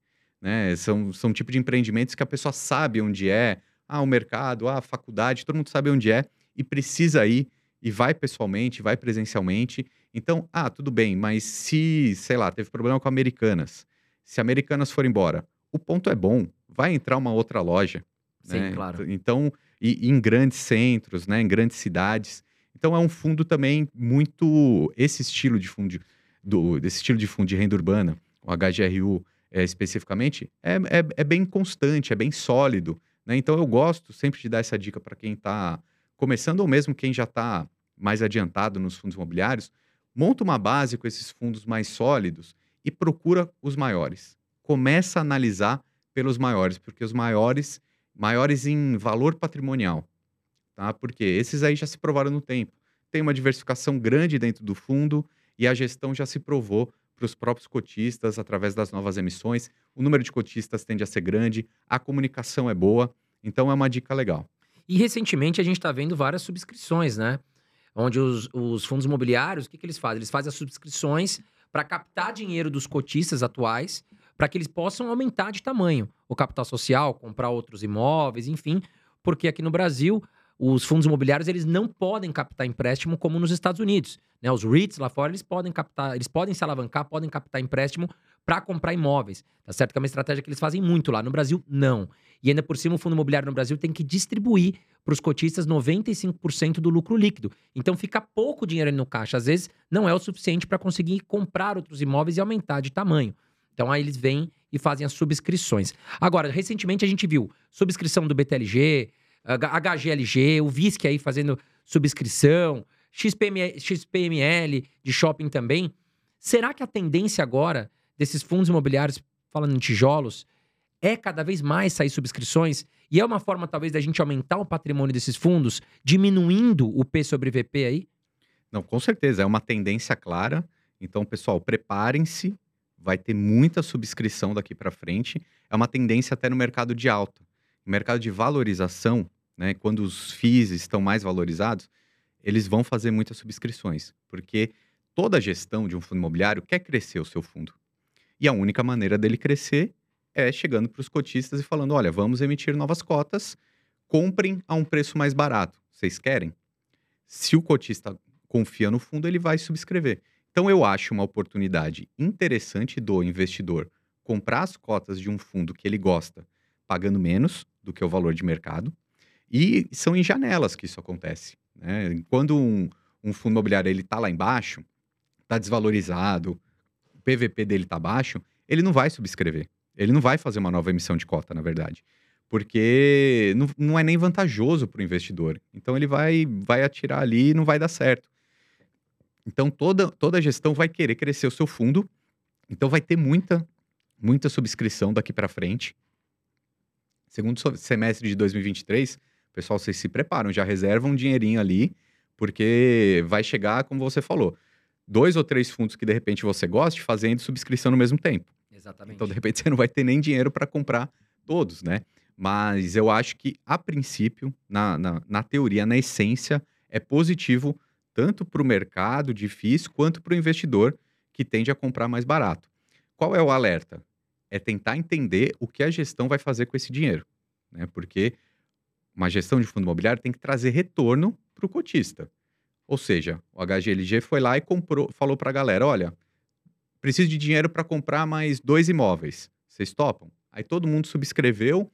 Né? São, são tipo de empreendimentos que a pessoa sabe onde é, ah, o mercado, ah, a faculdade, todo mundo sabe onde é e precisa ir e vai pessoalmente, vai presencialmente. Então, ah, tudo bem, mas se, sei lá, teve problema com Americanas, se Americanas for embora, o ponto é bom, vai entrar uma outra loja. Sim, né? claro. Então, e, e em grandes centros, né, em grandes cidades. Então é um fundo também muito esse estilo de fundo do desse estilo de fundo de renda urbana, o HGRU é, especificamente, é, é, é, bem constante, é bem sólido. Né? Então eu gosto sempre de dar essa dica para quem está começando ou mesmo quem já está mais adiantado nos fundos imobiliários, monta uma base com esses fundos mais sólidos e procura os maiores. Começa a analisar pelos maiores, porque os maiores, maiores em valor patrimonial, tá? Porque esses aí já se provaram no tempo. Tem uma diversificação grande dentro do fundo e a gestão já se provou para os próprios cotistas através das novas emissões. O número de cotistas tende a ser grande, a comunicação é boa, então é uma dica legal. E recentemente a gente está vendo várias subscrições, né? Onde os, os fundos imobiliários, o que, que eles fazem? Eles fazem as subscrições para captar dinheiro dos cotistas atuais, para que eles possam aumentar de tamanho o capital social, comprar outros imóveis, enfim, porque aqui no Brasil os fundos imobiliários eles não podem captar empréstimo como nos Estados Unidos. Né? Os REITs lá fora eles podem captar, eles podem se alavancar, podem captar empréstimo para comprar imóveis. Tá certo que é uma estratégia que eles fazem muito lá. No Brasil, não. E ainda por cima, o fundo imobiliário no Brasil tem que distribuir para os cotistas 95% do lucro líquido. Então fica pouco dinheiro ali no caixa. Às vezes não é o suficiente para conseguir comprar outros imóveis e aumentar de tamanho. Então aí eles vêm e fazem as subscrições. Agora, recentemente a gente viu subscrição do BTLG, HGLG, o VISC aí fazendo subscrição, XPML, XPML de shopping também. Será que a tendência agora desses fundos imobiliários, falando em tijolos, é cada vez mais sair subscrições? E é uma forma, talvez, da gente aumentar o patrimônio desses fundos, diminuindo o P sobre VP aí? Não, com certeza. É uma tendência clara. Então, pessoal, preparem-se. Vai ter muita subscrição daqui para frente. É uma tendência até no mercado de alta mercado de valorização, né, quando os FIIs estão mais valorizados, eles vão fazer muitas subscrições, porque toda gestão de um fundo imobiliário quer crescer o seu fundo. E a única maneira dele crescer é chegando para os cotistas e falando: olha, vamos emitir novas cotas, comprem a um preço mais barato. Vocês querem? Se o cotista confia no fundo, ele vai subscrever. Então, eu acho uma oportunidade interessante do investidor comprar as cotas de um fundo que ele gosta, pagando menos, do que o valor de mercado. E são em janelas que isso acontece. Né? Quando um, um fundo imobiliário está lá embaixo, está desvalorizado, o PVP dele está baixo, ele não vai subscrever. Ele não vai fazer uma nova emissão de cota, na verdade. Porque não, não é nem vantajoso para o investidor. Então ele vai, vai atirar ali e não vai dar certo. Então toda, toda gestão vai querer crescer o seu fundo. Então vai ter muita, muita subscrição daqui para frente segundo semestre de 2023, Pessoal, vocês se preparam, já reservam um dinheirinho ali, porque vai chegar, como você falou, dois ou três fundos que de repente você goste fazendo subscrição no mesmo tempo. Exatamente. Então, de repente, você não vai ter nem dinheiro para comprar todos, né? Mas eu acho que, a princípio, na, na, na teoria, na essência, é positivo tanto para o mercado difícil quanto para o investidor que tende a comprar mais barato. Qual é o alerta? É tentar entender o que a gestão vai fazer com esse dinheiro. Né? Porque uma gestão de fundo imobiliário tem que trazer retorno para o cotista. Ou seja, o HGLG foi lá e comprou, falou para a galera: olha, preciso de dinheiro para comprar mais dois imóveis. Vocês topam? Aí todo mundo subscreveu,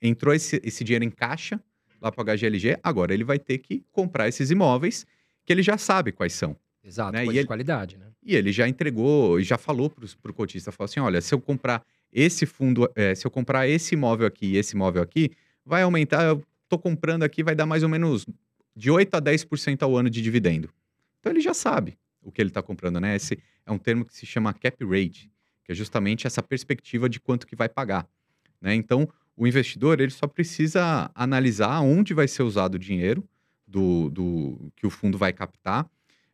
entrou esse, esse dinheiro em caixa lá para o HGLG. Agora ele vai ter que comprar esses imóveis que ele já sabe quais são. Exato, né? coisa E de ele- qualidade, né? E ele já entregou e já falou para o cotista, falou assim, olha, se eu comprar esse fundo, eh, se eu comprar esse imóvel aqui e esse imóvel aqui, vai aumentar, eu tô comprando aqui, vai dar mais ou menos de 8 a 10% ao ano de dividendo. Então ele já sabe o que ele está comprando, né? Esse é um termo que se chama cap rate, que é justamente essa perspectiva de quanto que vai pagar, né? Então, o investidor, ele só precisa analisar onde vai ser usado o dinheiro do, do que o fundo vai captar,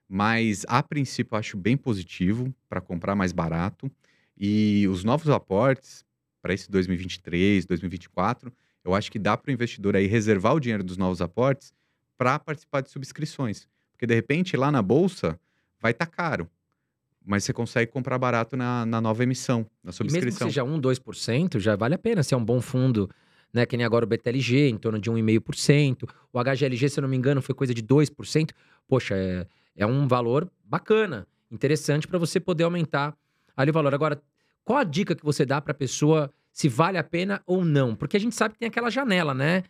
mas a princípio eu acho bem positivo para comprar mais barato. E os novos aportes para esse 2023, 2024, eu acho que dá para o investidor aí reservar o dinheiro dos novos aportes para participar de subscrições. Porque de repente lá na bolsa vai estar caro, mas você consegue comprar barato na, na nova emissão, na E mesmo que subscrição. seja 1, 2%, já vale a pena se é um bom fundo, né? Que nem agora o BTLG, em torno de 1,5%. O HGLG, se eu não me engano, foi coisa de 2%. Poxa, é, é um valor bacana, interessante para você poder aumentar ali o valor. Agora, qual a dica que você dá para a pessoa se vale a pena ou não? Porque a gente sabe que tem aquela janela, né,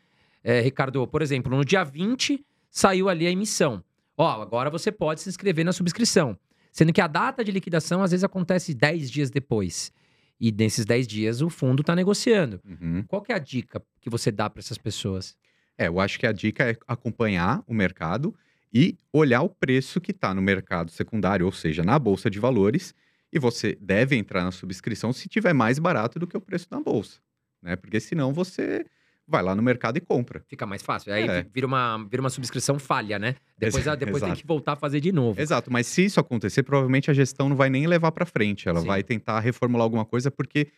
é, Ricardo? Por exemplo, no dia 20 saiu ali a emissão. Ó, agora você pode se inscrever na subscrição. Sendo que a data de liquidação às vezes acontece 10 dias depois. E nesses 10 dias o fundo está negociando. Uhum. Qual é a dica que você dá para essas pessoas? É, eu acho que a dica é acompanhar o mercado e olhar o preço que está no mercado secundário, ou seja, na bolsa de valores, e você deve entrar na subscrição se tiver mais barato do que o preço na bolsa, né? Porque senão você vai lá no mercado e compra. Fica mais fácil. Aí É. vira, uma, vira uma subscrição falha, né? Depois, Exa- depois tem que voltar a fazer de novo. Exato, mas se isso acontecer, provavelmente a gestão não vai nem levar para frente, ela Sim. vai tentar reformular alguma coisa, porque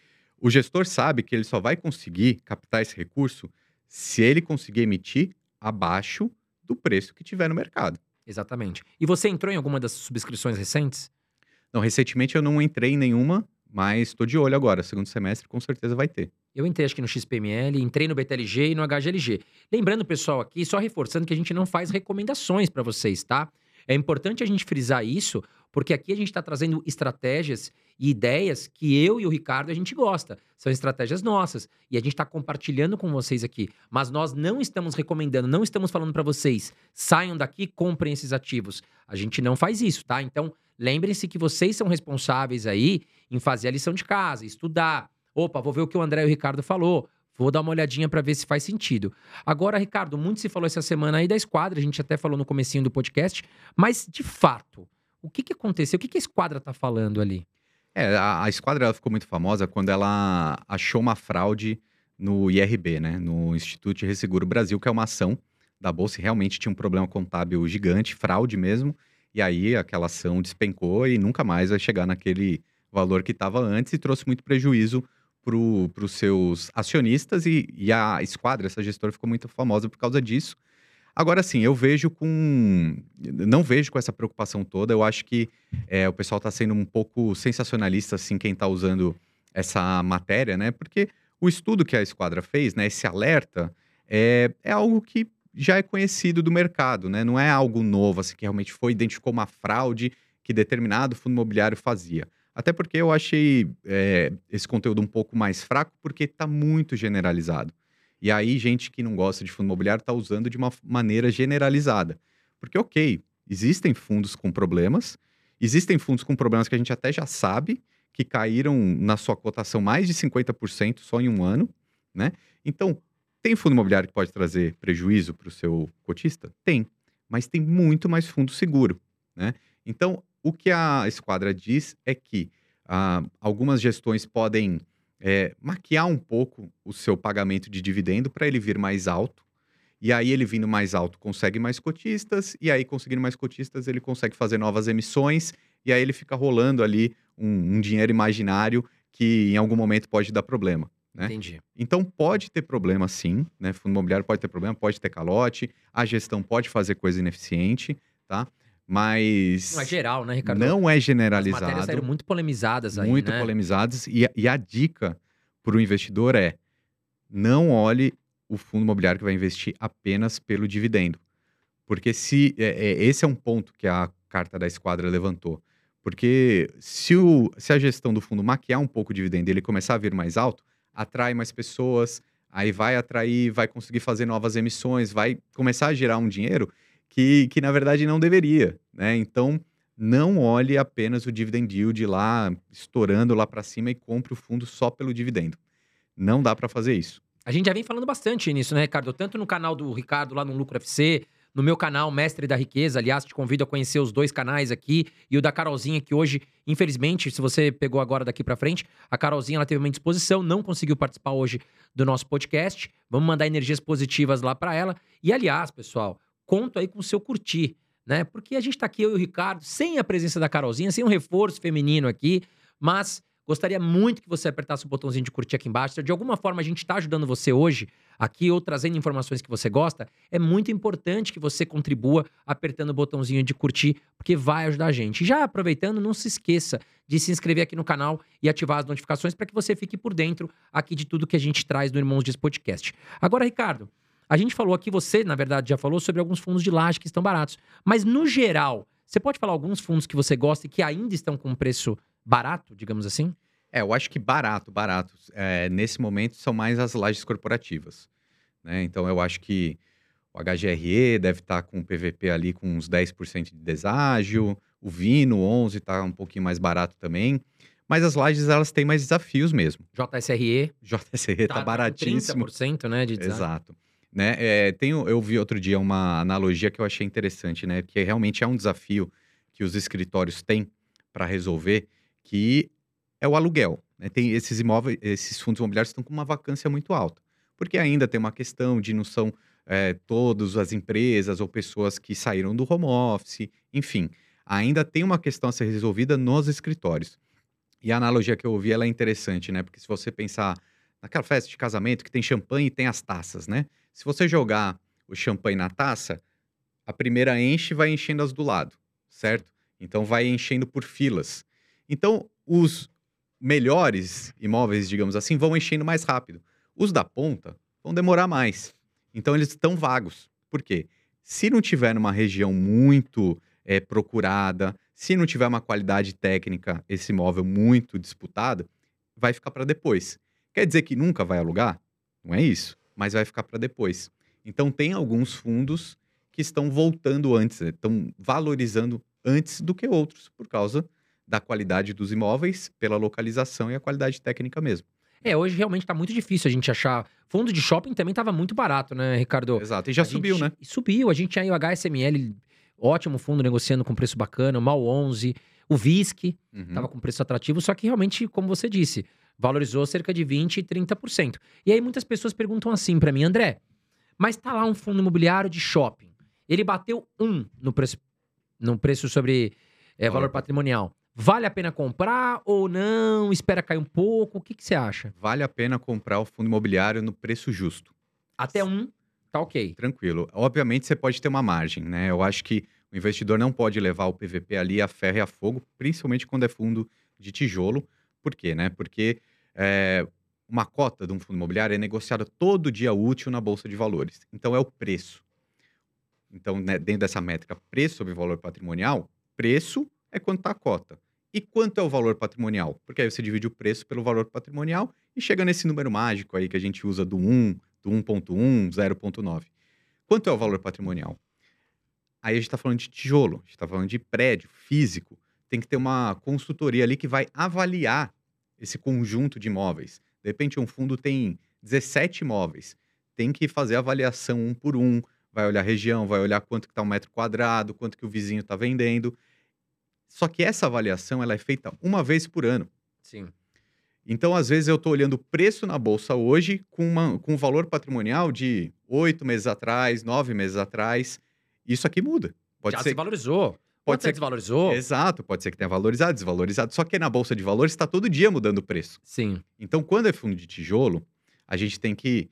o gestor sabe que ele só vai conseguir captar esse recurso se ele conseguir emitir abaixo do preço que tiver no mercado. Exatamente. E você entrou em alguma das subscrições recentes? Não, recentemente eu não entrei em nenhuma, mas estou de olho agora. Segundo semestre, com certeza vai ter. Eu entrei acho que no XPML, entrei no BTLG e no HGLG. Lembrando, pessoal, aqui, só reforçando que a gente não faz recomendações para vocês, tá? É importante a gente frisar isso, porque aqui a gente está trazendo estratégias e ideias que eu e o Ricardo a gente gosta. São estratégias nossas. E a gente está compartilhando com vocês aqui. Mas nós não estamos recomendando, não estamos falando para vocês, saiam daqui, comprem esses ativos. A gente não faz isso, tá? Então, lembrem-se que vocês são responsáveis aí em fazer a lição de casa, estudar. Opa, vou ver o que o André e o Ricardo falou. Vou dar uma olhadinha para ver se faz sentido. Agora, Ricardo, muito se falou essa semana aí da esquadra, a gente até falou no comecinho do podcast, mas de fato, o que, que aconteceu? O que, que a esquadra tá falando ali? É, a, a esquadra ficou muito famosa quando ela achou uma fraude no IRB, né? No Instituto de Resseguro Brasil, que é uma ação da Bolsa realmente tinha um problema contábil gigante, fraude mesmo. E aí aquela ação despencou e nunca mais vai chegar naquele valor que estava antes e trouxe muito prejuízo para os seus acionistas e, e a esquadra, essa gestora, ficou muito famosa por causa disso. Agora sim, eu vejo com. Não vejo com essa preocupação toda. Eu acho que é, o pessoal está sendo um pouco sensacionalista, assim, quem está usando essa matéria, né? Porque o estudo que a esquadra fez, né? Esse alerta, é, é algo que já é conhecido do mercado, né? Não é algo novo, assim, que realmente foi, identificou uma fraude que determinado fundo imobiliário fazia. Até porque eu achei é, esse conteúdo um pouco mais fraco, porque está muito generalizado. E aí, gente que não gosta de fundo imobiliário está usando de uma maneira generalizada. Porque, ok, existem fundos com problemas, existem fundos com problemas que a gente até já sabe, que caíram na sua cotação mais de 50% só em um ano, né? Então, tem fundo imobiliário que pode trazer prejuízo para o seu cotista? Tem. Mas tem muito mais fundo seguro, né? Então, o que a esquadra diz é que ah, algumas gestões podem é, maquiar um pouco o seu pagamento de dividendo para ele vir mais alto. E aí ele vindo mais alto consegue mais cotistas, e aí conseguindo mais cotistas ele consegue fazer novas emissões, e aí ele fica rolando ali um, um dinheiro imaginário que em algum momento pode dar problema. Né? Entendi. Então pode ter problema sim, né? Fundo imobiliário pode ter problema, pode ter calote, a gestão pode fazer coisa ineficiente, tá? Mas Não é geral, né, Ricardo? não é As matérias generalizado, saíram muito polemizadas aí, muito né? polemizadas, e, a- e a dica para o investidor é não olhe o fundo imobiliário que vai investir apenas pelo dividendo. Porque se é, é, esse é um ponto que a carta da esquadra levantou. Porque se, o, se a gestão do fundo maquiar um pouco o dividendo e ele começar a vir mais alto, atrai mais pessoas, aí vai atrair, vai conseguir fazer novas emissões, vai começar a gerar um dinheiro que, que na verdade não deveria. Né? Então, não olhe apenas o dividend yield lá estourando lá para cima e compre o fundo só pelo dividendo. Não dá para fazer isso. A gente já vem falando bastante nisso, né, Ricardo? Tanto no canal do Ricardo lá no Lucro FC, no meu canal Mestre da Riqueza. Aliás, te convido a conhecer os dois canais aqui e o da Carolzinha, que hoje, infelizmente, se você pegou agora daqui pra frente, a Carolzinha ela teve uma indisposição, não conseguiu participar hoje do nosso podcast. Vamos mandar energias positivas lá pra ela. E aliás, pessoal, conto aí com o seu curtir, né? Porque a gente tá aqui, eu e o Ricardo, sem a presença da Carolzinha, sem um reforço feminino aqui, mas Gostaria muito que você apertasse o botãozinho de curtir aqui embaixo. De alguma forma a gente está ajudando você hoje aqui ou trazendo informações que você gosta, é muito importante que você contribua apertando o botãozinho de curtir, porque vai ajudar a gente. Já aproveitando, não se esqueça de se inscrever aqui no canal e ativar as notificações para que você fique por dentro aqui de tudo que a gente traz no Irmãos Dias Podcast. Agora, Ricardo, a gente falou aqui, você, na verdade, já falou sobre alguns fundos de laje que estão baratos. Mas, no geral, você pode falar alguns fundos que você gosta e que ainda estão com preço barato, digamos assim? É, eu acho que barato, barato. é, nesse momento são mais as lajes corporativas. Né? Então eu acho que o HGRE deve estar com o PVP ali com uns 10% de deságio, o Vino 11 está um pouquinho mais barato também. Mas as lajes elas têm mais desafios mesmo. JSRE JSRE tá, com baratíssimo. 30%, né, de design. Exato. Né? É, tem, o- eu vi outro dia uma analogia que eu achei interessante, né? Que realmente é um desafio que os escritórios têm para resolver, que é o aluguel. né? Tem esses imóveis, esses fundos imobiliários estão com uma vacância muito alta, porque ainda tem uma questão de não são é, todas as empresas ou pessoas que saíram do home office, enfim, ainda tem uma questão a ser resolvida nos escritórios. E a analogia que eu ouvi ela é interessante, né? Porque se você pensar naquela festa de casamento que tem champanhe e tem as taças, né? Se você jogar o champanhe na taça, a primeira enche e vai enchendo as do lado, certo? Então vai enchendo por filas. Então os melhores imóveis, digamos assim, vão enchendo mais rápido. Os da ponta vão demorar mais. Então eles estão vagos. Por quê? Se não tiver numa região muito eh, procurada, se não tiver uma qualidade técnica, esse imóvel muito disputado, vai ficar para depois. Quer dizer que nunca vai alugar? Não é isso, mas vai ficar para depois. Então tem alguns fundos que estão voltando antes, né? estão valorizando antes do que outros, por causa da qualidade dos imóveis, pela localização e a qualidade técnica mesmo. É, hoje realmente tá muito difícil a gente achar. Fundo de shopping também tava muito barato, né, Ricardo? Exato. E já A subiu, gente- né? Subiu. A gente tinha aí o HSML, ótimo fundo negociando com preço bacana, o Mal 11, o VISC Uhum. tava com preço atrativo, só que realmente, como você disse, valorizou cerca de 20 e 30%. E aí muitas pessoas perguntam assim pra mim, André, mas tá lá um fundo imobiliário de shopping. Ele bateu um no preço, no preço sobre é, Valor valor patrimonial. Vale a pena comprar ou não? Espera cair um pouco? O que, que você acha? Vale a pena comprar o fundo imobiliário no preço justo. Até um, tá ok. Tranquilo. Obviamente você pode ter uma margem, né? Eu acho que o investidor não pode levar o PVP ali a ferro e a fogo, principalmente quando é fundo de tijolo. Por quê, né? Porque é, uma cota de um fundo imobiliário é negociada todo dia útil na Bolsa de Valores. Então é o preço. Então, né, dentro dessa métrica, preço sobre valor patrimonial, preço é quanto está a cota. E quanto é o valor patrimonial? Porque aí você divide o preço pelo valor patrimonial e chega nesse número mágico aí que a gente usa do 1, do 1.1, 0.9. Quanto é o valor patrimonial? Aí a gente está falando de tijolo, a gente está falando de prédio físico. Tem que ter uma consultoria ali que vai avaliar esse conjunto de imóveis. De repente, um fundo tem 17 imóveis. Tem que fazer avaliação um por um, vai olhar a região, vai olhar quanto que está um metro quadrado, quanto que o vizinho está vendendo. Só que essa avaliação ela é feita uma vez por ano. Sim. Então, às vezes, eu estou olhando o preço na bolsa hoje com, uma, com um valor patrimonial de oito meses atrás, nove meses atrás. Isso aqui muda. Pode Já ser se valorizou. Pode ser que- desvalorizou? Exato, pode ser que tenha valorizado, desvalorizado. Só que na Bolsa de Valores está todo dia mudando o preço. Sim. Então, quando é fundo de tijolo, a gente tem que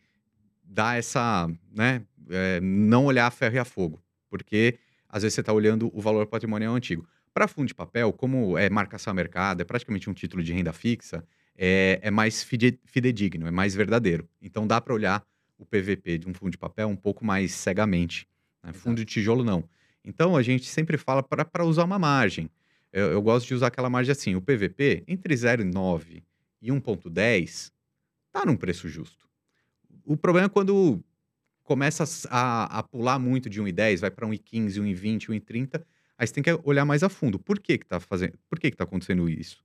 dar essa, né, é, não olhar a ferro e a fogo, porque às vezes você está olhando o valor patrimonial antigo. Para fundo de papel, como é marcação a mercado, é praticamente um título de renda fixa, é, é mais fide- fidedigno, é mais verdadeiro. Então, dá para olhar o PVP de um fundo de papel um pouco mais cegamente. né? Fundo de tijolo, não. Então, a gente sempre fala para usar uma margem. Eu, eu gosto de usar aquela margem assim, o PVP, entre 0,9 e 1,10, tá num preço justo. O problema é quando começa a, a pular muito de 1,10, vai para 1,15, 1,20, 1,30, aí você tem que olhar mais a fundo. Por que que tá fazendo? Por que que tá acontecendo isso?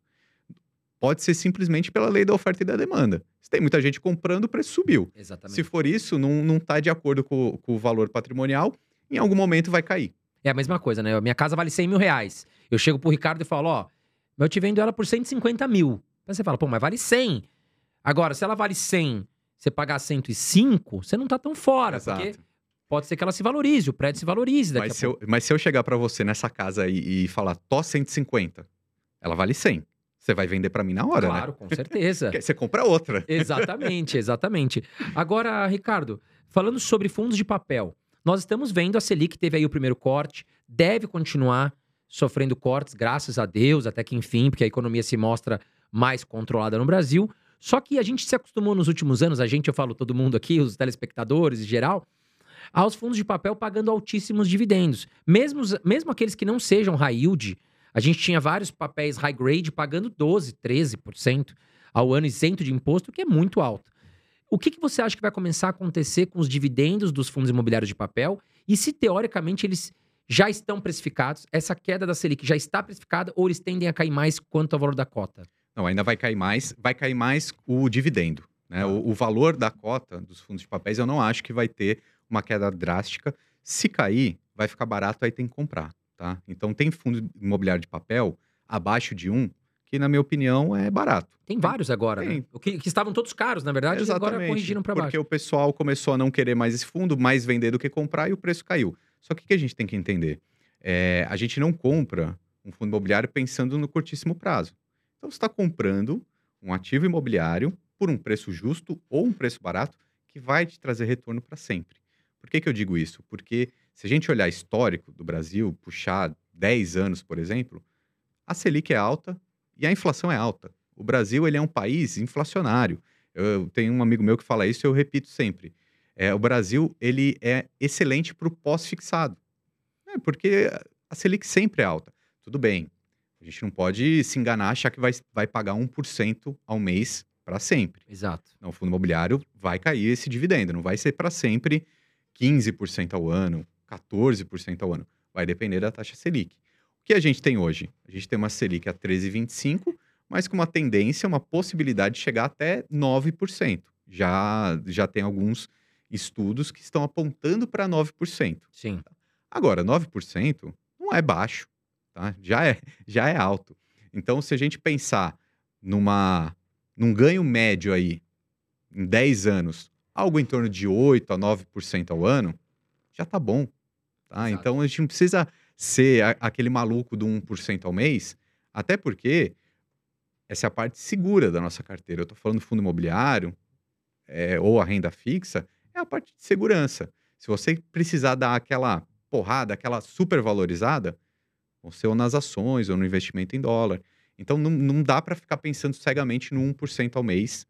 Pode ser simplesmente pela lei da oferta e da demanda. Se tem muita gente comprando, o preço subiu. Exatamente. Se for isso, não, não tá de acordo com, com o valor patrimonial, em algum momento vai cair. É a mesma coisa, né? Minha casa vale 100 mil reais. Eu chego pro Ricardo e falo, ó, eu te vendo ela por 150 mil. Aí você fala, pô, mas vale 100. Agora, se ela vale 100, você pagar 105, você não tá tão fora. Porque pode ser que ela se valorize, o prédio se valorize daqui Mas se, eu, mas se eu chegar para você nessa casa aí e falar, tô 150, ela vale 100. Você vai vender para mim na hora, Claro, com certeza. né? Você compra outra. Exatamente, exatamente. Agora, Ricardo, falando sobre fundos de papel, nós estamos vendo a Selic teve aí o primeiro corte, deve continuar sofrendo cortes, graças a Deus, até que enfim, porque a economia se mostra mais controlada no Brasil. Só que a gente se acostumou nos últimos anos, a gente, eu falo todo mundo aqui, os telespectadores em geral, aos fundos de papel pagando altíssimos dividendos. Mesmo, mesmo aqueles que não sejam high yield, a gente tinha vários papéis high grade pagando 12, 13% ao ano isento de imposto, que é muito alto. O que, que você acha que vai começar a acontecer com os dividendos dos fundos imobiliários de papel? E se, teoricamente, eles já estão precificados, essa queda da Selic já está precificada ou eles tendem a cair mais quanto ao valor da cota? Não, ainda vai cair mais, vai cair mais o dividendo. Né? Ah. O, o valor da cota dos fundos de papéis, eu não acho que vai ter uma queda drástica. Se cair, vai ficar barato, aí tem que comprar. Tá? Então, tem fundo imobiliário de papel abaixo de um, que, na minha opinião, é barato. Tem vários agora, né? Tem. O que, que estavam todos caros, na verdade, e agora corrigiram para Porque baixo. o pessoal começou a não querer mais esse fundo, mais vender do que comprar e o preço caiu. Só que o que a gente tem que entender? É, a gente não compra um fundo imobiliário pensando no curtíssimo prazo. Então você está comprando um ativo imobiliário por um preço justo ou um preço barato que vai te trazer retorno para sempre. Por que, que eu digo isso? Porque se a gente olhar histórico do Brasil, puxar 10 anos, por exemplo, a Selic é alta e a inflação é alta. O Brasil ele é um país inflacionário. Eu tenho um amigo meu que fala isso e eu repito sempre. É, o Brasil ele é excelente para o pós-fixado. É, porque a Selic sempre é alta. Tudo bem, a gente não pode se enganar, achar que vai, vai pagar 1% ao mês para sempre. Exato. Não, o fundo imobiliário vai cair esse dividendo, não vai ser para sempre 15% ao ano, 14% ao ano. Vai depender da taxa Selic. O que a gente tem hoje? A gente tem uma Selic a 13,25, mas com uma tendência, uma possibilidade de chegar até 9%. Já, já tem alguns estudos que estão apontando para 9%. Sim. Agora, 9% não é baixo, tá? Já é, já é alto. Então, se a gente pensar numa, num ganho médio aí, em 10 anos, algo em torno de 8 a 9% ao ano, já tá bom, tá? Exato. Então, a gente não precisa ser a- aquele maluco do 1% ao mês, até porque essa é a parte segura da nossa carteira. Eu tô falando fundo imobiliário, é, ou a renda fixa, é a parte de segurança. Se você precisar dar aquela porrada, aquela supervalorizada, vão ser ou nas ações ou no investimento em dólar. Então não, não dá para ficar pensando cegamente no 1% ao mês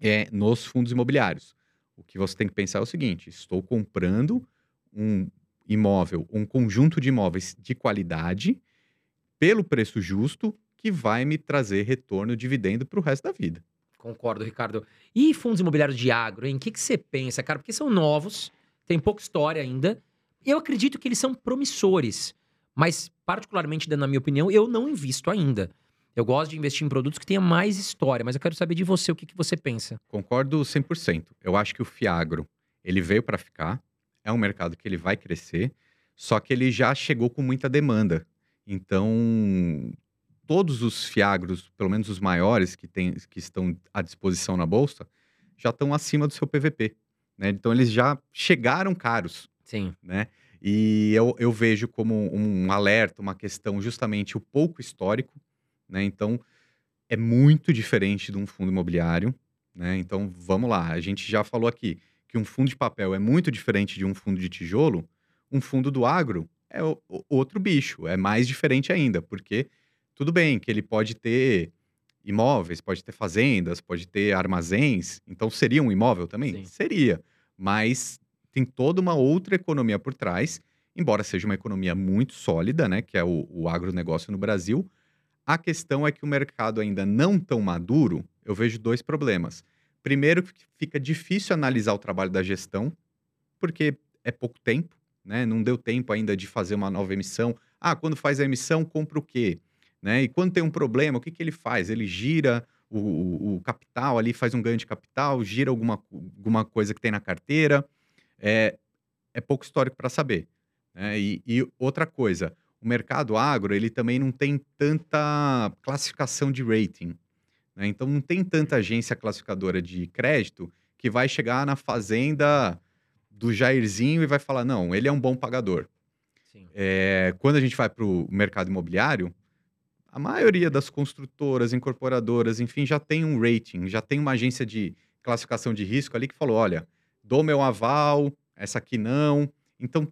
é, nos fundos imobiliários. O que você tem que pensar é o seguinte: estou comprando um imóvel, um conjunto de imóveis de qualidade, pelo preço justo, que vai me trazer retorno, dividendo para o resto da vida. Concordo, Ricardo. E fundos imobiliários de agro, hein? O que, que você pensa, cara? Porque são novos, tem pouca história ainda. Eu acredito que eles são promissores, mas, particularmente, dando a minha opinião, eu não invisto ainda. Eu gosto de investir em produtos que tenham mais história, mas eu quero saber de você o que, que você pensa. Concordo 100%. Eu acho que o Fiagro, ele veio para ficar, é um mercado que ele vai crescer, só que ele já chegou com muita demanda. Então, todos os Fiagros, pelo menos os maiores que, tem, que estão à disposição na bolsa, já estão acima do seu PVP. né? Então eles já chegaram caros, Sim. né? E eu, eu vejo como um alerta, uma questão justamente o pouco histórico, né? Então é muito diferente de um fundo imobiliário, né? Então vamos lá, a gente já falou aqui que um fundo de papel é muito diferente de um fundo de tijolo, um fundo do agro é outro bicho, é mais diferente ainda, porque tudo bem que ele pode ter imóveis, pode ter fazendas, pode ter armazéns, então seria um imóvel também? Sim. Seria, mas tem toda uma outra economia por trás, embora seja uma economia muito sólida, né, que é o, o agronegócio no Brasil, a questão é que o mercado ainda não tão maduro, eu vejo dois problemas. Primeiro, fica difícil analisar o trabalho da gestão, porque é pouco tempo, né? Não deu tempo ainda de fazer uma nova emissão. Ah, quando faz a emissão, compra o quê? Né? E quando tem um problema, o que, que ele faz? Ele gira o, o- o capital ali, faz um ganho de capital, gira alguma, alguma coisa que tem na carteira. É, é pouco histórico para saber. né? E, e outra coisa, o mercado agro, ele também não tem tanta classificação de rating. Né? Então, não tem tanta agência classificadora de crédito que vai chegar na fazenda do Jairzinho e vai falar, não, ele é um bom pagador. É, quando a gente vai para o mercado imobiliário, a maioria das construtoras, incorporadoras, enfim, já tem um rating, já tem uma agência de classificação de risco ali que falou: olha, dou meu aval, essa aqui não. Então,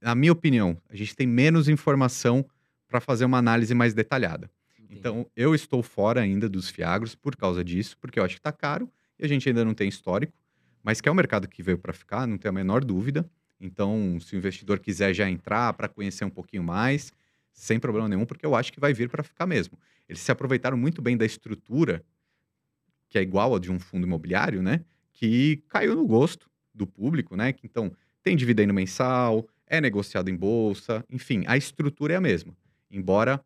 na minha opinião, a gente tem menos informação para fazer uma análise mais detalhada. Entendi. Então, eu estou fora ainda dos Fiagros por causa disso, porque eu acho que está caro e a gente ainda não tem histórico, mas que é um mercado que veio para ficar, não tenho a menor dúvida. Então, se o investidor quiser já entrar para conhecer um pouquinho mais, sem problema nenhum, porque eu acho que vai vir para ficar mesmo. Eles se aproveitaram muito bem da estrutura, que é igual a de um fundo imobiliário, né? Que caiu no gosto do público, né? Que, Então, tem dividendo mensal, é negociado em bolsa, enfim, a estrutura é a mesma. Embora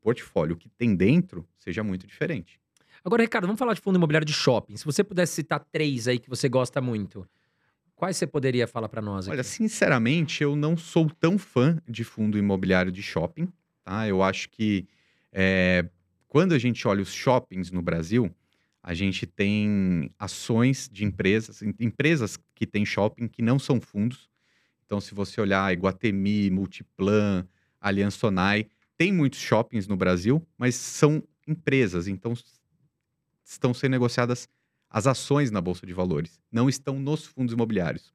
portfólio que tem dentro seja muito diferente. Agora, Ricardo, vamos falar de fundo imobiliário de shopping. Se você pudesse citar três aí que você gosta muito, quais você poderia falar para nós aqui? Olha, sinceramente, eu não sou tão fã de fundo imobiliário de shopping, tá? Eu acho que é, quando a gente olha os shoppings no Brasil, a gente tem ações de empresas, em- empresas que têm shopping que não são fundos. Então, se você olhar Iguatemi, Multiplan, Aliança Sonai, tem muitos shoppings no Brasil, mas são empresas, então estão sendo negociadas as ações na Bolsa de Valores, não estão nos fundos imobiliários.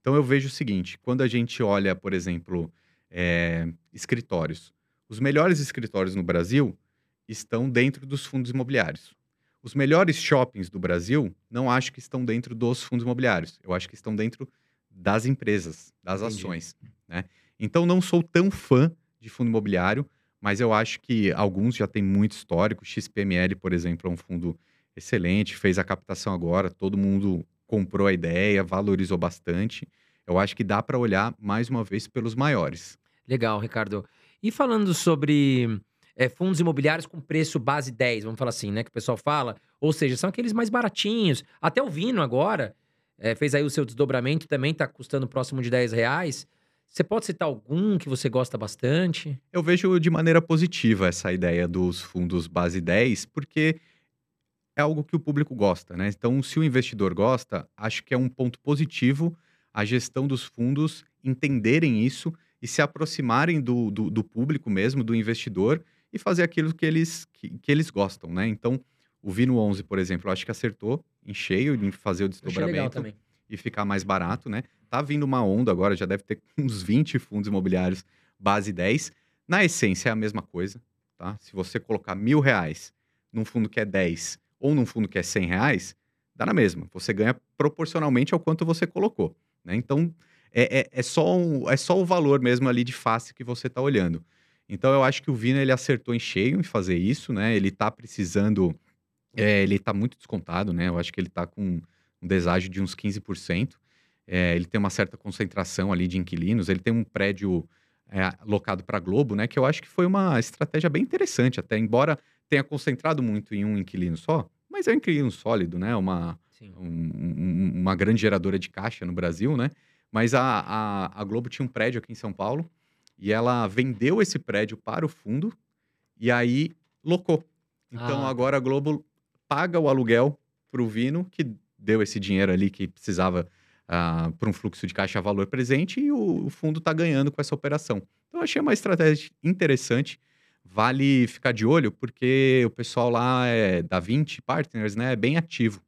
Então eu vejo o seguinte: quando a gente olha, por exemplo, eh, escritórios, os melhores escritórios no Brasil estão dentro dos fundos imobiliários. Os melhores shoppings do Brasil não acho que estão dentro dos fundos imobiliários. Eu acho que estão dentro das empresas, das Entendi. ações. Né? Então não sou tão fã de fundo imobiliário, mas eu acho que alguns já têm muito histórico. XPML, por exemplo, é um fundo excelente, fez a captação agora, todo mundo comprou a ideia, valorizou bastante. Eu acho que dá para olhar mais uma vez pelos maiores. Legal, Ricardo. E falando sobre é, fundos imobiliários com preço base 10, vamos falar assim, né? Que o pessoal fala. Ou seja, são aqueles mais baratinhos. Até o Vino agora é, fez aí o seu desdobramento, também tá custando próximo de 10 reais. Você pode citar algum que você gosta bastante? Eu vejo de maneira positiva essa ideia dos fundos base 10, porque é algo que o público gosta, né? Então, se o investidor gosta, acho que é um ponto positivo a gestão dos fundos entenderem isso e se aproximarem do, do, do público mesmo, do investidor, e fazer aquilo que eles, que, que eles gostam, né? Então, o Vino 11, por exemplo, acho que acertou em cheio em fazer o Eu Achei legal desdobramento também. E ficar mais barato, né? Tá vindo uma onda agora, já deve ter uns 20 fundos imobiliários base 10. Na essência é a mesma coisa, tá? Se você colocar mil reais num fundo que é 10 ou num fundo que é 100 reais, dá na mesma. Você ganha proporcionalmente ao quanto você colocou, né? Então, é, é, é só um- é só o valor mesmo ali de face que você tá olhando. Então, eu acho que o Vina, ele acertou em cheio em fazer isso, né? Ele tá precisando... é, ele tá muito descontado, né? Eu acho que ele tá com um deságio de uns 15%. É, ele tem uma certa concentração ali de inquilinos. Ele tem um prédio é, locado para Globo, né? Que eu acho que foi uma estratégia bem interessante, até embora tenha concentrado muito em um inquilino só, mas é um inquilino sólido, né? Uma, um- um- uma grande geradora de caixa no Brasil, né? Mas a, a, a Globo tinha um prédio aqui em São Paulo e ela vendeu esse prédio para o fundo e aí locou. Então Ah, agora a Globo paga o aluguel para o Vino, que deu esse dinheiro ali que precisava ah, para um fluxo de caixa valor presente e o, o fundo está ganhando com essa operação. Então, achei uma estratégia interessante. Vale ficar de olho, porque o pessoal lá é, da 20 Partners né, é bem ativo.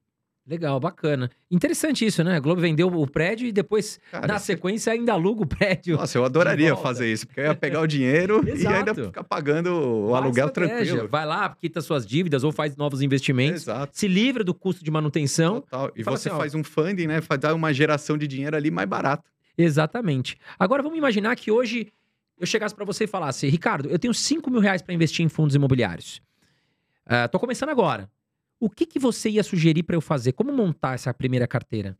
Legal, bacana. Interessante isso, né? A Globo vendeu o prédio e depois, Cara, na sequência, ainda aluga o prédio. Nossa, eu adoraria fazer isso, porque eu ia pegar o dinheiro e ainda ficar pagando o aluguel tranquilo. Vai lá, quita suas dívidas ou faz novos investimentos. Exato. Se livra do custo de manutenção. Total. E você assim, ó, faz um funding, né? Faz uma geração de dinheiro ali mais barato. Exatamente. Agora vamos imaginar que hoje eu chegasse para você e falasse, Ricardo, eu tenho 5 mil reais para investir em fundos imobiliários. Ah, tô começando agora. O que, que você ia sugerir para eu fazer? Como montar essa primeira carteira?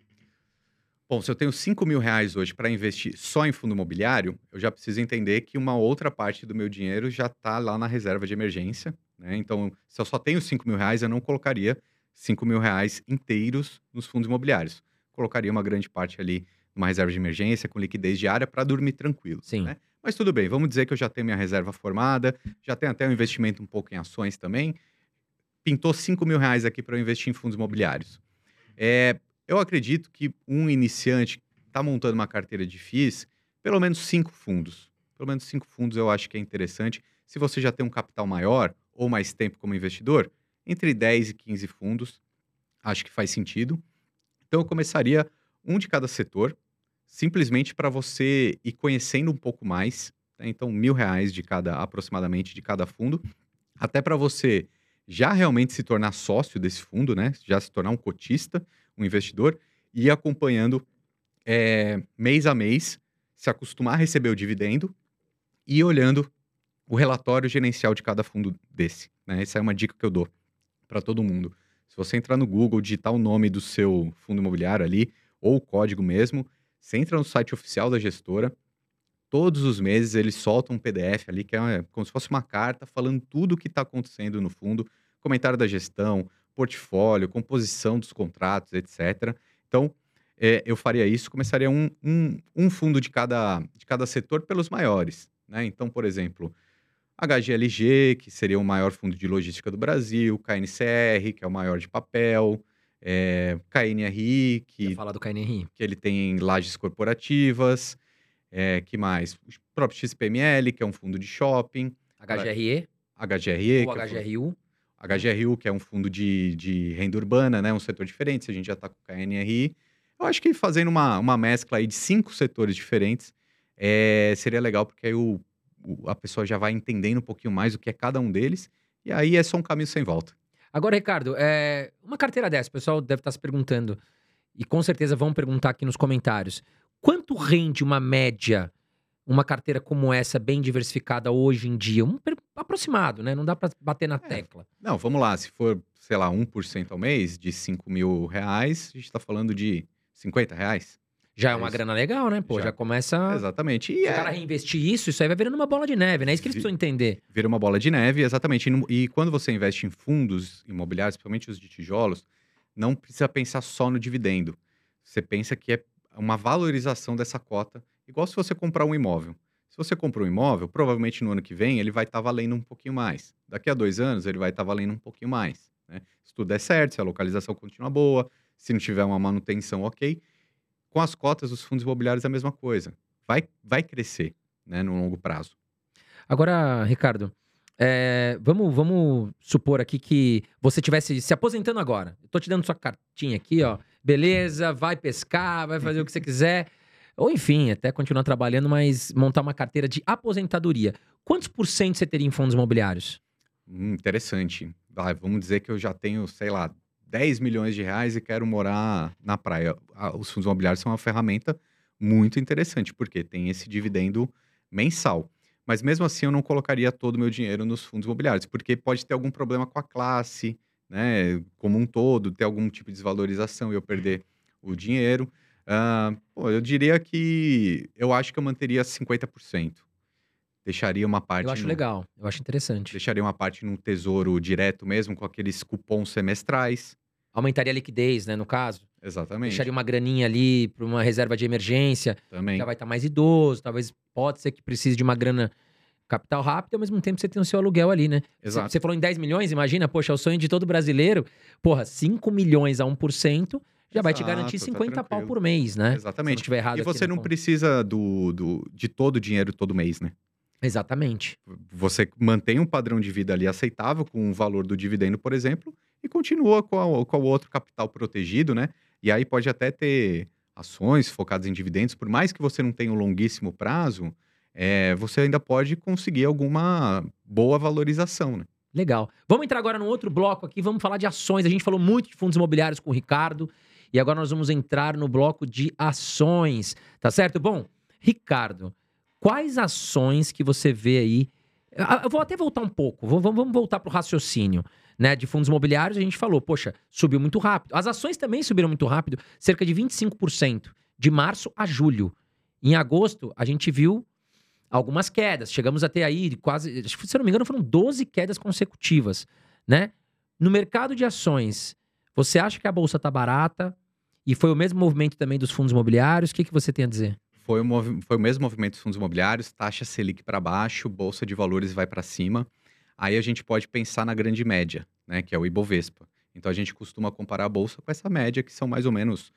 Bom, se eu tenho 5 mil reais hoje para investir só em fundo imobiliário, eu já preciso entender que uma outra parte do meu dinheiro já está lá na reserva de emergência. Né? Então, se eu só tenho 5 mil reais, eu não colocaria 5 mil reais inteiros nos fundos imobiliários. Colocaria uma grande parte ali numa reserva de emergência com liquidez diária para dormir tranquilo. Sim. né? Mas tudo bem, vamos dizer que eu já tenho minha reserva formada, já tenho até um investimento um pouco em ações também. Pintou 5 mil reais aqui para eu investir em fundos imobiliários. É, eu acredito que um iniciante está montando uma carteira de FIIs, pelo menos cinco fundos. Pelo menos cinco fundos eu acho que é interessante. Se você já tem um capital maior ou mais tempo como investidor, entre 10 e 15 fundos, acho que faz sentido. Então eu começaria um de cada setor, simplesmente para você ir conhecendo um pouco mais. né? Então, mil reais de cada, aproximadamente, de cada fundo, até para você já realmente se tornar sócio desse fundo, né? Já se tornar um cotista, um investidor, e ir acompanhando é, mês a mês, se acostumar a receber o dividendo e ir olhando o relatório gerencial de cada fundo desse. Né? Essa é uma dica que eu dou para todo mundo. Se você entrar no Google, digitar o nome do seu fundo imobiliário ali, ou o código mesmo, você entra no site oficial da gestora, todos os meses eles soltam um PDF ali, que é uma- como se fosse uma carta falando tudo o que está acontecendo no fundo, comentário da gestão, portfólio, composição dos contratos, etc. Então, é, eu faria isso, começaria um, um, um fundo de cada, de cada setor pelos maiores. Né? Então, por exemplo, HGLG, que seria o maior fundo de logística do Brasil, KNCR, que é o maior de papel, é, KNRI, que falar do KNRI. que ele tem lajes corporativas, é, que mais? O próprio XPML, que é um fundo de shopping, HGRE HGRE, ou é um HGRU. HGRU, que é um fundo de, de renda urbana, né? Um setor diferente, se a gente já está com o KNRI. Eu acho que fazendo uma, uma mescla aí de cinco setores diferentes é, seria legal, porque aí o, o- a pessoa já vai entendendo um pouquinho mais o que é cada um deles, e aí é só um caminho sem volta. Agora, Ricardo, é, uma carteira dessa, o pessoal deve estar se perguntando, e com certeza vão perguntar aqui nos comentários. Quanto rende uma média, uma carteira como essa, bem diversificada hoje em dia? Um aproximado, né? Não dá pra bater na tecla. Não, vamos lá, se for, sei lá, 1% ao mês de 5 mil reais, a gente está falando de 50 reais. Já é É uma isso. grana legal, né? Pô, já, Já. começa. Exatamente. Se E o cara é, reinvestir isso, isso aí vai virando uma bola de neve, né? É isso que eles precisam entender. vira uma bola de neve, exatamente. E, E quando você investe em fundos imobiliários, principalmente os de tijolos, não precisa pensar só no dividendo. Você pensa que é uma valorização dessa cota, igual se você comprar um imóvel. Se você compra um imóvel, provavelmente no ano que vem ele vai estar valendo um pouquinho mais. Daqui a dois anos ele vai estar valendo um pouquinho mais. né? Se tudo der certo, se a localização continua boa, se não tiver uma manutenção ok. Com as cotas dos fundos imobiliários é a mesma coisa. Vai, vai crescer né, no longo prazo. Agora, Ricardo, é, vamos, vamos supor aqui que você tivesse se aposentando agora. Tô te dando sua cartinha aqui, ó. Beleza, vai pescar, vai fazer o que você quiser. Ou enfim, até continuar trabalhando, mas montar uma carteira de aposentadoria. Quantos por cento você teria em fundos imobiliários? Hum, interessante. Vai, vamos dizer que eu já tenho, sei lá, 10 milhões de reais e quero morar na praia. Ah, Os fundos imobiliários são uma ferramenta muito interessante, porque tem esse dividendo mensal. Mas mesmo assim, eu não colocaria todo o meu dinheiro nos fundos imobiliários, porque pode ter algum problema com a classe, né, como um todo, ter algum tipo de desvalorização e eu perder o dinheiro. Ah, pô, eu diria que eu acho que eu manteria 50%. Deixaria uma parte Eu acho no- legal, eu acho interessante. Deixaria uma parte no tesouro direto mesmo, com aqueles cupons semestrais. Aumentaria a liquidez, né, no caso. Exatamente. Deixaria uma graninha ali para uma reserva de emergência. Também. já vai estar mais idoso, talvez pode ser que precise de uma grana capital rápido, e ao mesmo tempo você tem o seu aluguel ali, né? Exato. Você falou em 10 milhões, imagina, poxa, é o sonho de todo brasileiro. Porra, 5 milhões a 1% já vai te Exato, garantir tá 50 pau tranquilo. por mês, né? Se Exatamente. estiver errado E você não conta. precisa do, do, de todo o dinheiro todo mês, né? Exatamente. Você mantém um padrão de vida ali aceitável com o valor do dividendo, por exemplo, e continua com, a- com o outro capital protegido, né? E aí pode até ter ações focadas em dividendos, por mais que você não tenha um longuíssimo prazo, é, você ainda pode conseguir alguma boa valorização, né? Legal. Vamos entrar agora no outro bloco aqui, vamos falar de ações. A gente falou muito de fundos imobiliários com o Ricardo e agora nós vamos entrar no bloco de ações, tá certo? Bom, Ricardo, quais ações que você vê aí? Eu vou até voltar um pouco, vamos voltar para o raciocínio. Né, de fundos imobiliários, a gente falou, poxa, subiu muito rápido. As ações também subiram muito rápido, cerca de 25%, de março a julho. Em agosto, a gente viu algumas quedas. Chegamos a ter aí quase, se eu não me engano, foram 12 quedas consecutivas, né? No mercado de ações, você acha que a bolsa tá barata? E foi o mesmo movimento também dos fundos imobiliários? O que, que você tem a dizer? Foi o, foi o mesmo movimento dos fundos imobiliários, taxa Selic para baixo, bolsa de valores vai para cima. Aí a gente pode pensar na grande média, né, que é o Ibovespa. Então a gente costuma comparar a bolsa com essa média, que são mais ou menos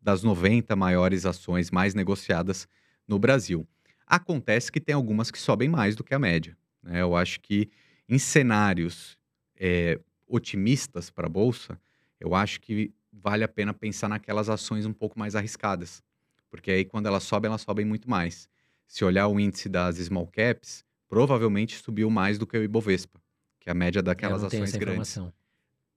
das 90 maiores ações mais negociadas no Brasil. Acontece que tem algumas que sobem mais do que a média. né? Eu acho que em cenários é, otimistas para a bolsa, eu acho que vale a pena pensar naquelas ações um pouco mais arriscadas. Porque aí, quando elas sobem, elas sobem muito mais. Se olhar o índice das small caps, provavelmente subiu mais do que o Ibovespa, que é a média daquelas não tenho ações grandes. informação.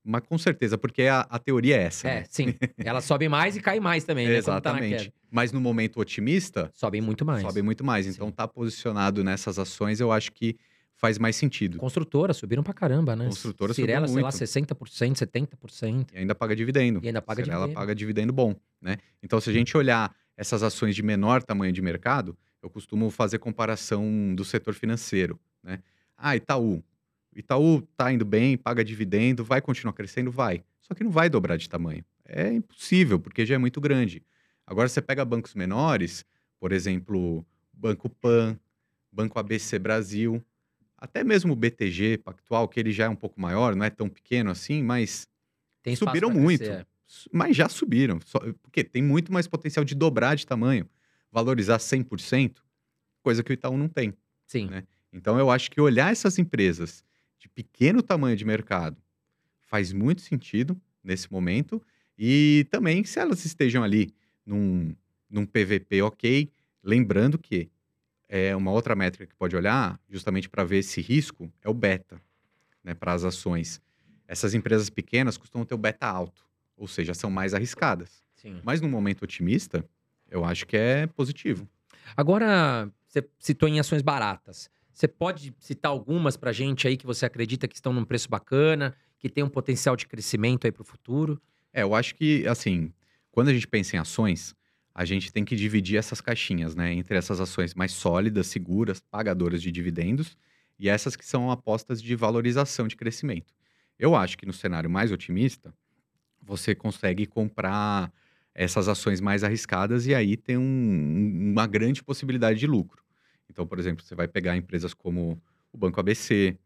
Mas com certeza, porque a, a teoria é essa. É, né? sim. Ela sobe mais e cai mais também, né? Tá Exatamente. Mas no momento otimista, Sobem muito mais. sobe muito mais. Então, tá posicionado nessas ações, eu acho que faz mais sentido. Construtoras subiram pra caramba, né? Construtora subiu Cirela, sei lá, muito. 60%, 70%. E ainda paga dividendo. E ainda paga Ela dividendo. paga dividendo bom, né? Então, se a gente olhar essas ações de menor tamanho de mercado, eu costumo fazer comparação do setor financeiro, né? Ah, Itaú. Itaú tá indo bem, paga dividendo, vai continuar crescendo? Vai. Só que não vai dobrar de tamanho. É impossível, porque já é muito grande. Agora, você pega bancos menores, por exemplo, Banco Pan, Banco ABC Brasil, até mesmo o BTG Pactual, que ele já é um pouco maior, não é tão pequeno assim, mas Tem subiram muito. crescer, é. Mas já subiram. Só- porque tem muito mais potencial de dobrar de tamanho, valorizar 100%, coisa que o Itaú não tem. Sim. né? Então eu acho que olhar essas empresas de pequeno tamanho de mercado faz muito sentido nesse momento. E também se elas estejam ali num, num PVP ok, lembrando que é uma outra métrica que pode olhar, justamente para ver esse risco, é o beta né, para as ações. Essas empresas pequenas costumam ter o beta alto, ou seja, são mais arriscadas. Sim. Mas num momento otimista, eu acho que é positivo. Agora, você citou em ações baratas. Você pode citar algumas pra gente aí que você acredita que estão num preço bacana, que tem um potencial de crescimento aí pro futuro? É, eu acho que, assim, quando a gente pensa em ações, a gente tem que dividir essas caixinhas, né? Entre essas ações mais sólidas, seguras, pagadoras de dividendos, e essas que são apostas de valorização de crescimento. Eu acho que no cenário mais otimista, você consegue comprar essas ações mais arriscadas e aí tem um- uma grande possibilidade de lucro. Então, por exemplo, você vai pegar empresas como o Banco ABC,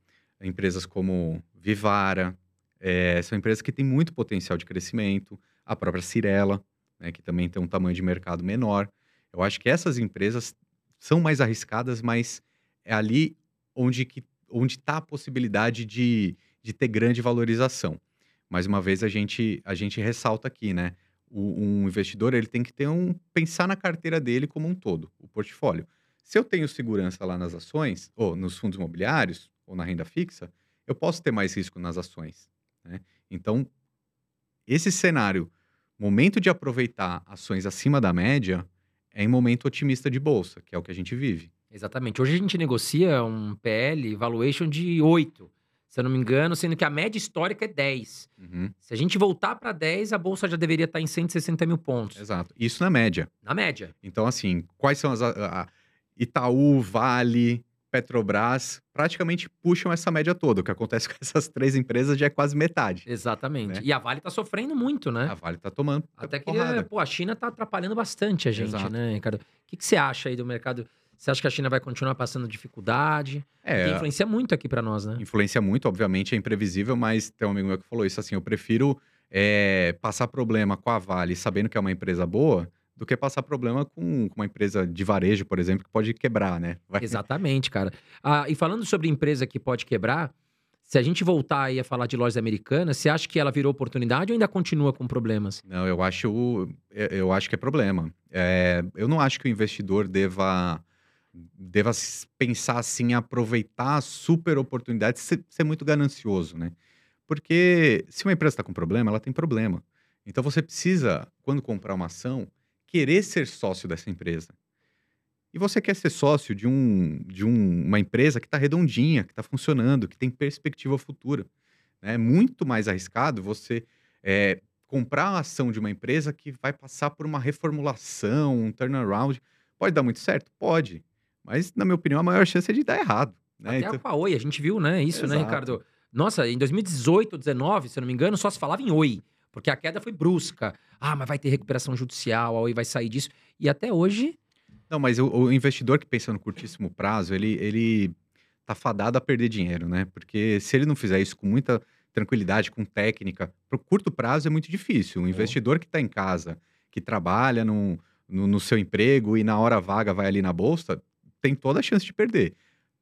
empresas como Vivara, é, são empresas que têm muito potencial de crescimento, a própria Cirela, né, que também tem um tamanho de mercado menor. Eu acho que essas empresas são mais arriscadas, mas é ali onde que onde está a possibilidade de, de ter grande valorização. Mais uma vez a gente a gente ressalta aqui, né? O, um investidor ele tem que ter um pensar na carteira dele como um todo, o portfólio. Se eu tenho segurança lá nas ações, ou nos fundos imobiliários, ou na renda fixa, eu posso ter mais risco nas ações. né? Então, esse cenário, momento de aproveitar ações acima da média, é em momento otimista de bolsa, que é o que a gente vive. Exatamente. Hoje a gente negocia um PL valuation de 8, se eu não me engano, sendo que a média histórica é 10. Uhum, Se a gente voltar para 10, a bolsa já deveria estar em 160 mil pontos. exato. Isso na média. Na média. Então, assim, quais são as. a- a- Itaú, Vale, Petrobras, praticamente puxam essa média toda. O que acontece com essas três empresas já é quase metade. Exatamente. Né? E a Vale tá sofrendo muito, né? A Vale tá tomando Até que, pô, a China tá atrapalhando bastante a gente, Exato. né, Ricardo? O que, que você acha aí do mercado? Você acha que a China vai continuar passando dificuldade? É, Que influencia muito aqui pra nós, né? influencia muito, obviamente, é imprevisível, mas tem um amigo meu que falou isso assim: eu prefiro é, passar problema com a Vale sabendo que é uma empresa boa do que passar problema com, com uma empresa de varejo, por exemplo, que pode quebrar, né? Vai- Exatamente, cara. Ah, e falando sobre empresa que pode quebrar, se a gente voltar aí a falar de lojas americanas, você acha que ela virou oportunidade ou ainda continua com problemas? Não, eu acho, eu acho que é problema. É, eu não acho que o investidor deva, deva pensar assim, em aproveitar a super oportunidade, ser, ser muito ganancioso, né? Porque se uma empresa está com problema, ela tem problema. Então você precisa, quando comprar uma ação, querer ser sócio dessa empresa. E você quer ser sócio de, um, de um- uma empresa que está redondinha, que está funcionando, que tem perspectiva futura. né? É muito mais arriscado você é, comprar a ação de uma empresa que vai passar por uma reformulação, um turnaround. Pode dar muito certo? Pode. Mas, na minha opinião, a maior chance é de dar errado. Né? Até Então- a Oi, a gente viu, né? Isso, né, Exato. Ricardo? Nossa, em 2018, 2019, se eu não me engano, só se falava em Oi. Porque a queda foi brusca. Ah, mas vai ter recuperação judicial, a Oi vai sair disso. E até hoje, Não, mas o, o investidor que pensa no curtíssimo prazo, ele, ele tá fadado a perder dinheiro, né? Porque se ele não fizer isso com muita tranquilidade, com técnica, pro curto prazo é muito difícil. Um investidor que está em casa, que trabalha no, no, no seu emprego e na hora vaga vai ali na bolsa, tem toda a chance de perder.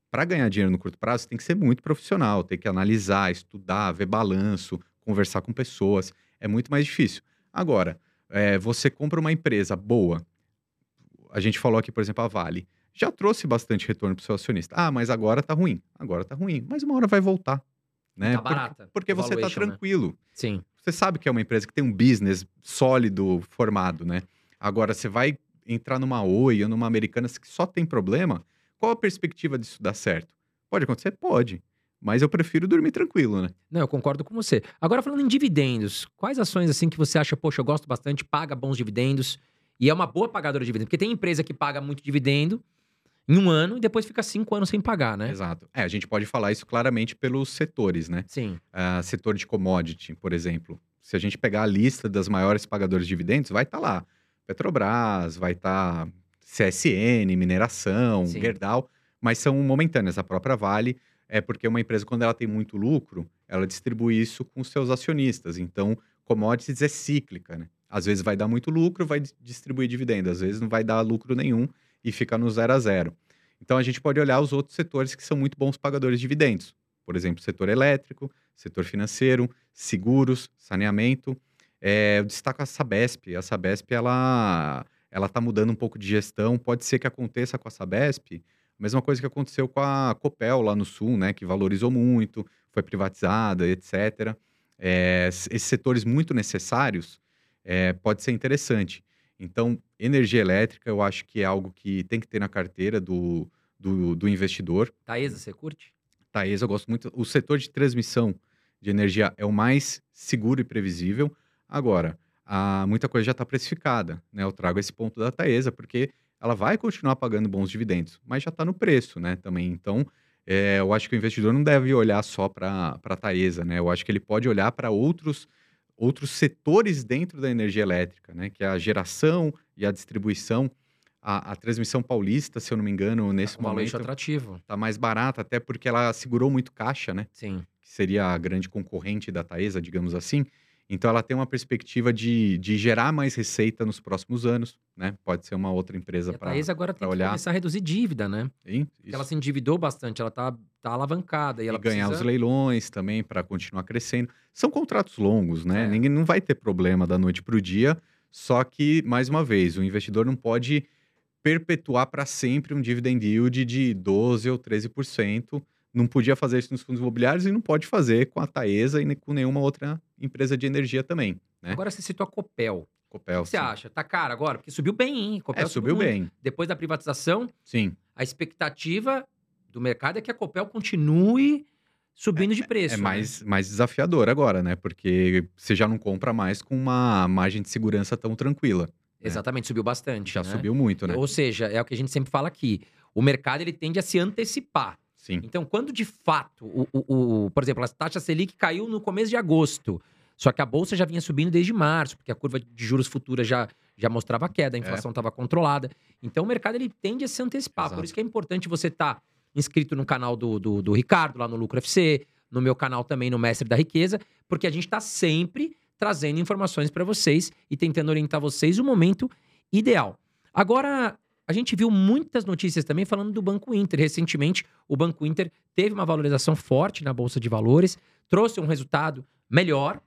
Para ganhar dinheiro no curto prazo, tem que ser muito profissional, tem que analisar, estudar, ver balanço, conversar com pessoas. É muito mais difícil. Agora, é, você compra uma empresa boa, a gente falou aqui, por exemplo, a Vale. Já trouxe bastante retorno para o seu acionista. Ah, mas agora tá ruim. Agora tá ruim. Mas uma hora vai voltar. Né? Tá Por- barata, Porque você tá né? tranquilo. sim. Você sabe que é uma empresa que tem um business sólido formado, né? Agora, você vai entrar numa Oi ou numa Americanas que só tem problema, qual a perspectiva disso dar certo? Pode acontecer? Pode. Mas eu prefiro dormir tranquilo, né? Não, eu concordo com você. Agora, falando em dividendos, quais ações assim que você acha, poxa, eu gosto bastante, paga bons dividendos e é uma boa pagadora de dividendos? Porque tem empresa que paga muito dividendo em um ano e depois fica cinco anos sem pagar, né? Exato. É, a gente pode falar isso claramente pelos setores, né? Sim. Ah, setor de commodity, por exemplo. Se a gente pegar a lista das maiores pagadoras de dividendos, vai estar lá. Petrobras, vai estar CSN, mineração, Sim. Gerdau, mas são momentâneas. A própria Vale é porque uma empresa, quando ela tem muito lucro, ela distribui isso com seus acionistas. Então, commodities é cíclica, né? Às vezes vai dar muito lucro, vai di- distribuir dividendo. Às vezes não vai dar lucro nenhum e fica no zero a zero. Então, a gente pode olhar os outros setores que são muito bons pagadores de dividendos. Por exemplo, setor elétrico, setor financeiro, seguros, saneamento. É, eu destaco a Sabesp. A Sabesp, ela ela está mudando um pouco de gestão. Pode ser que aconteça com a Sabesp mesma coisa que aconteceu com a Copel lá no Sul, né? Que valorizou muito, foi privatizada, etc. É, s- esses setores muito necessários é, pode ser interessante. Então, energia elétrica, eu acho que é algo que tem que ter na carteira do, do, do investidor. Taesa, você curte? Taesa, eu gosto muito. O setor de transmissão de energia é o mais seguro e previsível. Agora, a, muita coisa já está precificada. Né? Eu trago esse ponto da Taesa, porque ela vai continuar pagando bons dividendos, mas já está no preço né, também. Então, é, eu acho que o investidor não deve olhar só para a Taesa. Né? Eu acho que ele pode olhar para outros, outros setores dentro da energia elétrica, né? que é a geração e a distribuição. A, a transmissão paulista, se eu não me engano, nesse um valuation momento atrativo. tá mais barata, até porque ela segurou muito caixa, né? Sim. Que seria a grande concorrente da Taesa, digamos assim. Então ela tem uma perspectiva de, de gerar mais receita nos próximos anos, né? Pode ser uma outra empresa a para Taesa agora tem pra que olhar. começar a reduzir dívida, né? Porque ela se endividou bastante, ela tá, tá alavancada. E, E ela ganhar precisa... os leilões também para continuar crescendo. São contratos longos, né? É. Ninguém não vai ter problema da noite para o dia. Só que, mais uma vez, o investidor não pode perpetuar para sempre um dividend yield de 12% ou 13%. Não podia fazer isso nos fundos imobiliários e não pode fazer com a Taesa e com nenhuma outra empresa de energia também. Né? Agora você citou a Copel. Copel, o que você sim. acha? Tá caro agora? Porque subiu bem, hein? Copel É, subiu muito. bem. Depois da privatização, Sim. a expectativa do mercado é que a Copel continue subindo de preço. É né? mais, mais desafiador agora, né? Porque você já não compra mais com uma margem de segurança tão tranquila. Exatamente, subiu bastante. Já né? subiu muito, né? Ou seja, é o que a gente sempre fala aqui. O mercado ele tende a se antecipar. Sim. Então, quando de fato, o, o- o- por exemplo, a taxa Selic caiu no começo de agosto, só que a bolsa já vinha subindo desde março, porque a curva de juros futura já, já mostrava queda, a inflação estava controlada. Então, o mercado ele tende a se antecipar. Exato. Por isso que é importante você estar inscrito no canal do, do, do Ricardo, lá no Lucro FC, no meu canal também, no Mestre da Riqueza, porque a gente está sempre trazendo informações para vocês e tentando orientar vocês o momento ideal. Agora, a gente viu muitas notícias também falando do Banco Inter. Recentemente, o Banco Inter teve uma valorização forte na Bolsa de Valores, trouxe um resultado melhor.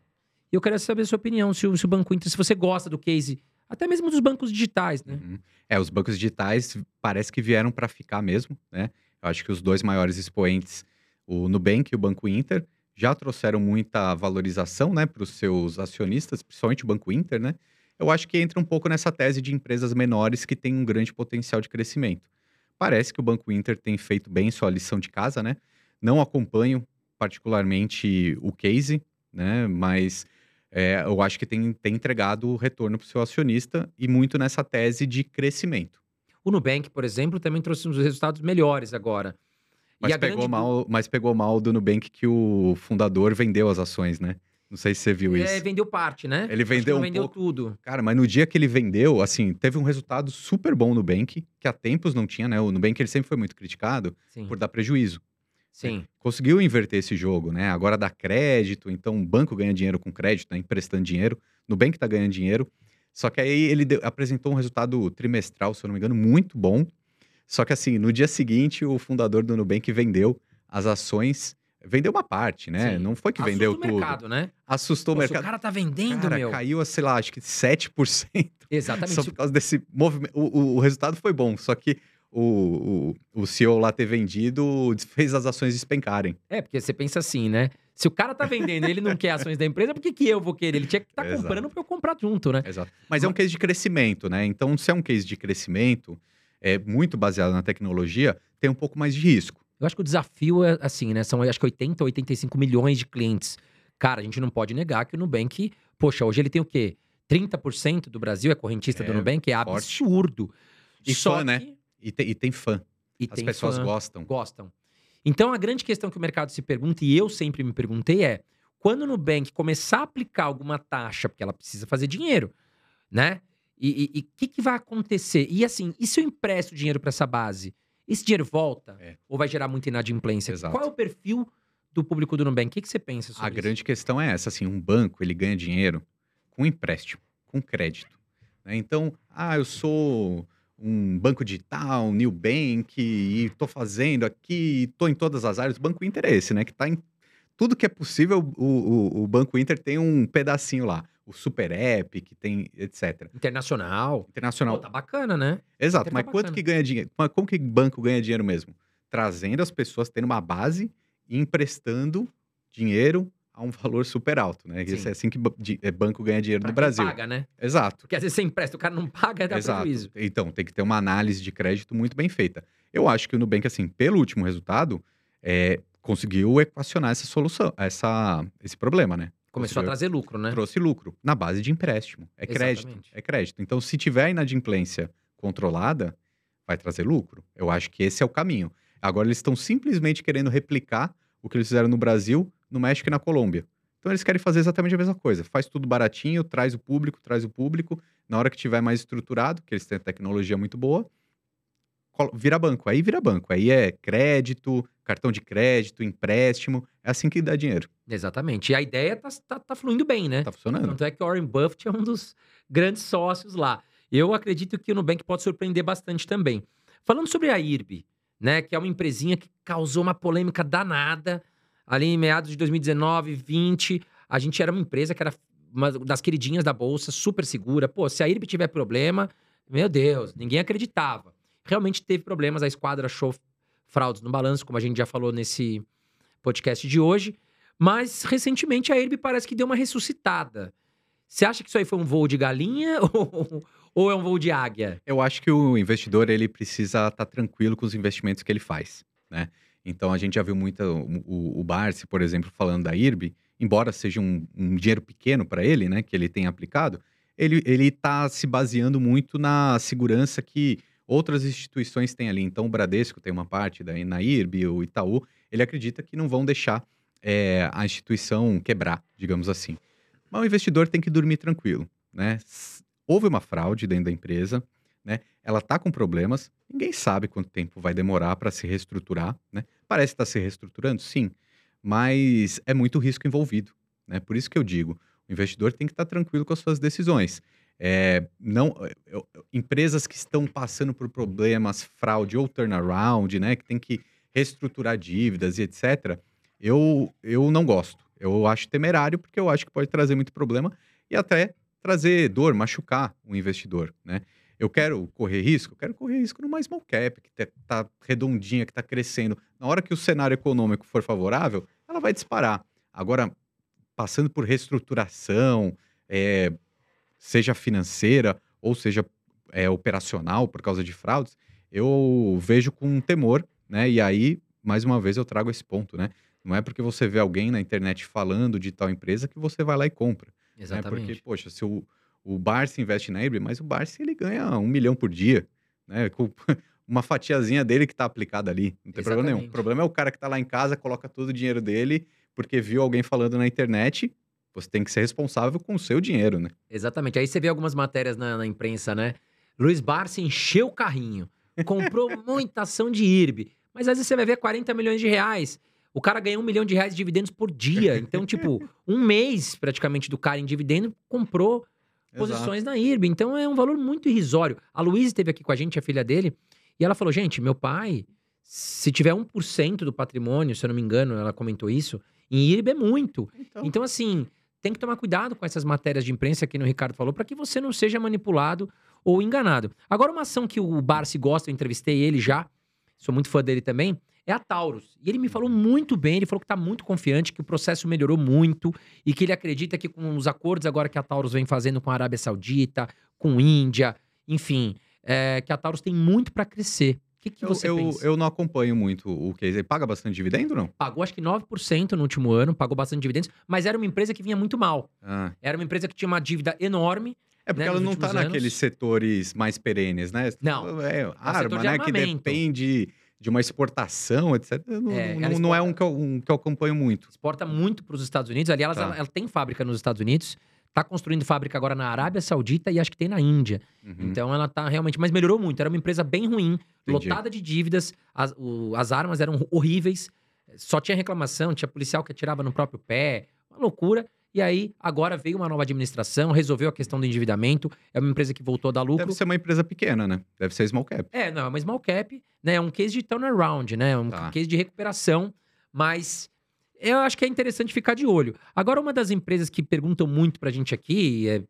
E eu quero saber a sua opinião, se o, se o Banco Inter, se você gosta do case, até mesmo dos bancos digitais, né? Uhum. É, os bancos digitais parece que vieram para ficar mesmo, né? Eu acho que os dois maiores expoentes, o Nubank e o Banco Inter, já trouxeram muita valorização, né, para os seus acionistas, principalmente o Banco Inter, né? Eu acho que entra um pouco nessa tese de empresas menores que têm um grande potencial de crescimento. Parece que o Banco Inter tem feito bem sua lição de casa, né? Não acompanho particularmente o case, né? Mas é, eu acho que tem, tem entregado o retorno para o seu acionista e muito nessa tese de crescimento. O Nubank, por exemplo, também trouxe uns resultados melhores agora. Mas, pegou, grande... mal, mas pegou mal do Nubank que o fundador vendeu as ações, né? Não sei se você viu é, isso. É, vendeu parte, né? Ele vendeu um vendeu pouco. tudo. Cara, mas no dia que ele vendeu, assim, teve um resultado super bom no Nubank, que há tempos não tinha, né? O Nubank ele sempre foi muito criticado Sim. por dar prejuízo. Sim. Conseguiu inverter esse jogo, né? Agora dá crédito, então o banco ganha dinheiro com crédito, né? emprestando dinheiro. Nubank tá ganhando dinheiro. Só que aí ele deu, apresentou um resultado trimestral, se eu não me engano, muito bom. Só que assim, no dia seguinte, o fundador do Nubank vendeu as ações. Vendeu uma parte, né? Sim. Não foi que vendeu Assustou tudo. o mercado, né? Assustou o mercado. O cara tá vendendo, cara, meu. caiu, sei lá, acho que 7%. Exatamente. Só por causa desse movimento. O, o, o resultado foi bom, só que o, o, o CEO lá ter vendido fez as ações despencarem. É, porque você pensa assim, né? Se o cara tá vendendo e ele não quer ações da empresa, por que, que eu vou querer? Ele tinha que estar tá comprando para eu comprar junto, né? Exato. Mas é um case de crescimento, né? Então, se é um case de crescimento, é muito baseado na tecnologia, tem um pouco mais de risco. Eu acho que o desafio é assim, né? São acho que 80, 85 milhões de clientes. Cara, a gente não pode negar que o Nubank, poxa, hoje ele tem o quê? 30% do Brasil é correntista é, do Nubank, é absurdo. E Só fã, né? que... né? E, te, e tem fã. E As pessoas fã, gostam. Gostam. Então, a grande questão que o mercado se pergunta, e eu sempre me perguntei, é: quando o Nubank começar a aplicar alguma taxa, porque ela precisa fazer dinheiro, né? E o que, que vai acontecer? E assim, e se eu empresto dinheiro para essa base? Esse dinheiro volta? É. Ou vai gerar muita inadimplência? Exato. Qual é o perfil do público do Nubank? O que, que você pensa sobre A isso? grande questão é essa, assim, um banco, ele ganha dinheiro com empréstimo, com crédito. Né? Então, ah, eu sou um banco digital, um New Bank, e estou fazendo aqui, estou em todas as áreas. O Banco Inter é esse, né? Que está em tudo que é possível, o, o, o, Banco Inter tem um pedacinho lá. O Super App, que tem, etc. Internacional. Internacional. Pô, tá bacana, né? Exato, Inter mas tá quanto que ganha dinheiro? Como que banco ganha dinheiro mesmo? Trazendo as pessoas, tendo uma base e emprestando dinheiro a um valor super alto, né? Sim. é assim que é, banco ganha dinheiro pra no Brasil. paga, né? Exato. Porque às vezes você empresta, o cara não paga, dá Exato. prejuízo. Então, tem que ter uma análise de crédito muito bem feita. Eu acho que o Nubank, assim, pelo último resultado, é, conseguiu equacionar essa solução, essa, esse problema, né? Começou a trazer lucro, né? Trouxe lucro, na base de empréstimo. É crédito. Exatamente. É crédito. Então, se tiver inadimplência controlada, vai trazer lucro. Eu acho que esse é o caminho. Agora, eles estão simplesmente querendo replicar o que eles fizeram no Brasil, no México e na Colômbia. Então eles querem fazer exatamente a mesma coisa. Faz tudo baratinho, traz o público, traz o público. Na hora que tiver mais estruturado, que eles têm tecnologia muito boa, vira banco. Aí vira banco. Aí é crédito, cartão de crédito, empréstimo. É assim que dá dinheiro. Exatamente. E a ideia tá, tá, tá fluindo bem, né? Tá funcionando. Tanto é que o Warren Buffett é um dos grandes sócios lá. Eu acredito que o Nubank pode surpreender bastante também. Falando sobre a IRB, né, que é uma empresinha que causou uma polêmica danada ali em meados de 2019, 20, a gente era uma empresa que era uma das queridinhas da bolsa, super segura. Pô, se a IRB tiver problema, meu Deus, ninguém acreditava. Realmente teve problemas, a esquadra achou fraudes no balanço, como a gente já falou nesse podcast de hoje. Mas recentemente a IRB parece que deu uma ressuscitada. Você acha que isso aí foi um voo de galinha ou, ou é um voo de águia? Eu acho que o investidor ele precisa estar tá tranquilo com os investimentos que ele faz, né? Então a gente já viu muito o, o Barsi, por exemplo, falando da IRB, embora seja um, um dinheiro pequeno para ele, né, que ele tem aplicado, ele está se baseando muito na segurança que outras instituições têm ali. Então o Bradesco tem uma parte da, na IRB, o Itaú, ele acredita que não vão deixar é, a instituição quebrar, digamos assim. Mas o investidor tem que dormir tranquilo, né? Houve uma fraude dentro da empresa, né? Ela está com problemas, ninguém sabe quanto tempo vai demorar para se reestruturar, né? Parece estar tá se reestruturando, sim, mas é muito risco envolvido, né? Por isso que eu digo, O investidor tem que estar tranquilo com as suas decisões. É, não, empresas que estão passando por problemas, fraude ou turnaround, né, que tem que reestruturar dívidas e etc., eu, eu não gosto. Eu acho temerário porque eu acho que pode trazer muito problema e até trazer dor, machucar o investidor, né? Eu quero correr risco? Eu quero correr risco numa small cap, que tá- tá redondinha, que tá crescendo. Na hora que o cenário econômico for favorável, ela vai disparar. Agora, passando por reestruturação, é, seja financeira ou seja é, operacional por causa de fraudes, eu vejo com temor, né? E aí, mais uma vez, eu trago esse ponto, né? Não é porque você vê alguém na internet falando de tal empresa que você vai lá e compra. Né? Exatamente. Porque, poxa, se o, o Barça investe na Ibre, mas o Barça ele ganha um milhão por dia, né? Com uma fatiazinha dele que está aplicada ali. Não tem problema nenhum. Exatamente. O problema é o cara que está lá em casa, coloca todo o dinheiro dele, porque viu alguém falando na internet. Você tem que ser responsável com o seu dinheiro, né? Exatamente. Aí você vê algumas matérias na, na imprensa, né? Luiz Barça encheu o carrinho, comprou muita ação de IRB, mas às vezes você vai ver 40 milhões de reais. O cara ganha um milhão de reais de dividendos por dia. Então, tipo, um mês praticamente do cara em dividendo comprou posições na IRB. Então é um valor muito irrisório. A Luísa esteve aqui com a gente, a filha dele, e ela falou: gente, meu pai, se tiver 1% do patrimônio, se eu não me engano, ela comentou isso, em IRB é muito. Então, Então, assim, tem que tomar cuidado com essas matérias de imprensa que o Ricardo falou, para que você não seja manipulado ou enganado. Agora, uma ação que o Barsi gosta, eu entrevistei ele já, sou muito fã dele também, é a Taurus. E ele me falou muito bem, ele falou que tá muito confiante, que o processo melhorou muito e que ele acredita que com os acordos agora que a Taurus vem fazendo com a Arábia Saudita, com Índia, enfim, é, que a Taurus tem muito para crescer. O que, que eu, você eu, pensa? eu não acompanho muito o que ele paga bastante dividendo, não? Pagou acho que 9% no último ano, pagou bastante dividendos, mas era uma empresa que vinha muito mal. Ah, Era uma empresa que tinha uma dívida enorme. É porque né, ela não tá últimos naqueles setores mais perenes, né? Não. É, arma, setor de né? Que depende de uma exportação, etc. Não, É, não, não é um que, eu, um que eu acompanho muito. Exporta muito para os Estados Unidos. Aliás, Tá. ela, ela tem fábrica nos Estados Unidos. Tá construindo fábrica agora na Arábia Saudita e acho que tem na Índia. Uhum. Então ela tá realmente. Mas melhorou muito. Era uma empresa bem ruim, Entendi. lotada de dívidas. As, o- as armas eram horríveis. Só tinha reclamação, tinha policial que atirava no próprio pé. Uma loucura. E aí, agora veio uma nova administração, resolveu a questão do endividamento. É uma empresa que voltou a dar lucro. Deve ser uma empresa pequena, né? Deve ser small cap. É, não, é uma small cap, né? É um case de turnaround, né? Um Tá. case de recuperação, mas eu acho que é interessante ficar de olho. Agora, uma das empresas que perguntam muito pra gente aqui, é,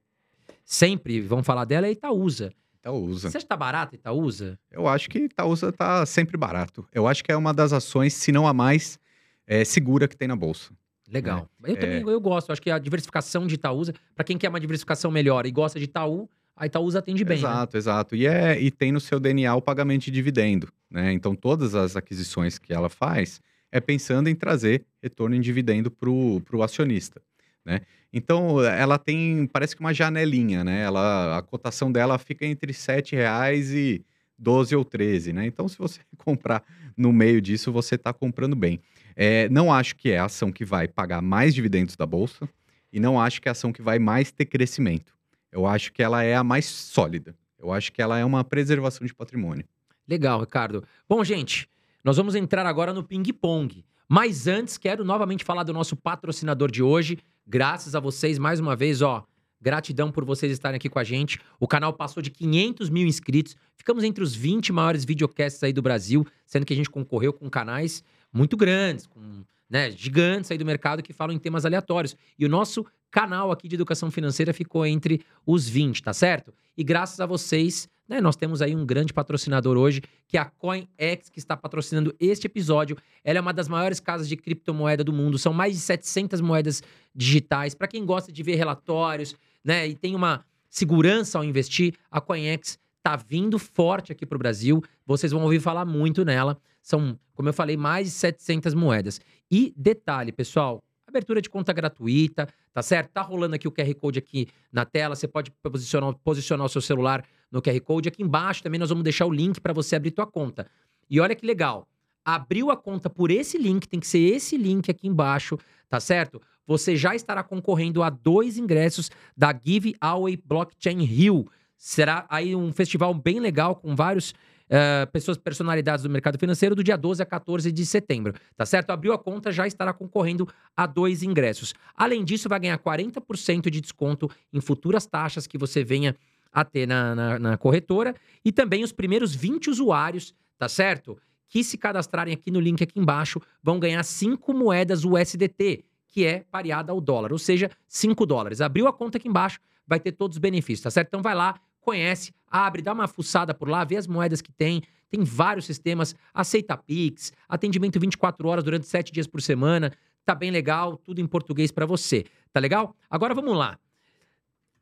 sempre vão falar dela, é a Itaúsa. Itaúsa. Você acha que tá barata Itaúsa? Eu acho que Itaúsa tá sempre barato. Eu acho que é uma das ações, se não a mais é, segura que tem na bolsa. Legal. Eu É. também eu gosto. Eu acho que a diversificação de Itaúsa, pra quem quer uma diversificação melhor e gosta de Itaú, a Itaúsa atende bem. né? exato, exato. E, é, e tem no seu DNA o pagamento de dividendo, né? Então, todas as aquisições que ela faz é pensando em trazer retorno em dividendo para o acionista, né? Então, ela tem, parece que uma janelinha, né? Ela, a cotação dela fica entre R$ 7,00 e 12 ou 13, né? Então, se você comprar no meio disso, você está comprando bem. É, não acho que é a ação que vai pagar mais dividendos da Bolsa e não acho que é a ação que vai mais ter crescimento. Eu acho que ela é a mais sólida. Eu acho que ela é uma preservação de patrimônio. Legal, Ricardo. Bom, gente, nós vamos entrar agora no ping-pong. Mas antes, quero novamente falar do nosso patrocinador de hoje. Graças a vocês, mais uma vez, ó. Gratidão por vocês estarem aqui com a gente. O canal passou de 500 mil inscritos. Ficamos entre os 20 maiores videocasts aí do Brasil, sendo que a gente concorreu com canais muito grandes, com né, gigantes aí do mercado que falam em temas aleatórios. E o nosso canal aqui de educação financeira ficou entre os 20, tá certo? E graças a vocês, né, nós temos aí um grande patrocinador hoje, que é a CoinX, que está patrocinando este episódio. Ela é uma das maiores casas de criptomoeda do mundo. São mais de 700 moedas digitais. Para quem gosta de ver relatórios, né, e tem uma segurança ao investir, a CoinX tá vindo forte aqui para o Brasil. Vocês vão ouvir falar muito nela. São, como eu falei, mais de 700 moedas. E detalhe, pessoal, abertura de conta gratuita, tá certo? Tá rolando aqui o QR Code aqui na tela, você pode posicionar, posicionar o seu celular no QR Code. Aqui embaixo também nós vamos deixar o link para você abrir tua conta. E olha que legal, abriu a conta por esse link, tem que ser esse link aqui embaixo, tá certo? Você já estará concorrendo a dois ingressos da Give Away Blockchain Rio. Será aí um festival bem legal com vários uh, pessoas personalidades do mercado financeiro do dia 12 a 14 de setembro, tá certo? Abriu a conta, já estará concorrendo a dois ingressos. Além disso, vai ganhar 40% de desconto em futuras taxas que você venha a ter na, na, na corretora e também os primeiros 20 usuários, tá certo? Que se cadastrarem aqui no link aqui embaixo vão ganhar 5 moedas USDT, que é pareada ao dólar, ou seja, 5 dólares. Abriu a conta aqui embaixo, vai ter todos os benefícios, tá certo? Então vai lá, conhece, abre, dá uma fuçada por lá, vê as moedas que tem. Tem vários sistemas, aceita Pix, atendimento 24 horas durante 7 dias por semana. Tá bem legal, tudo em português para você. Tá legal? Agora vamos lá.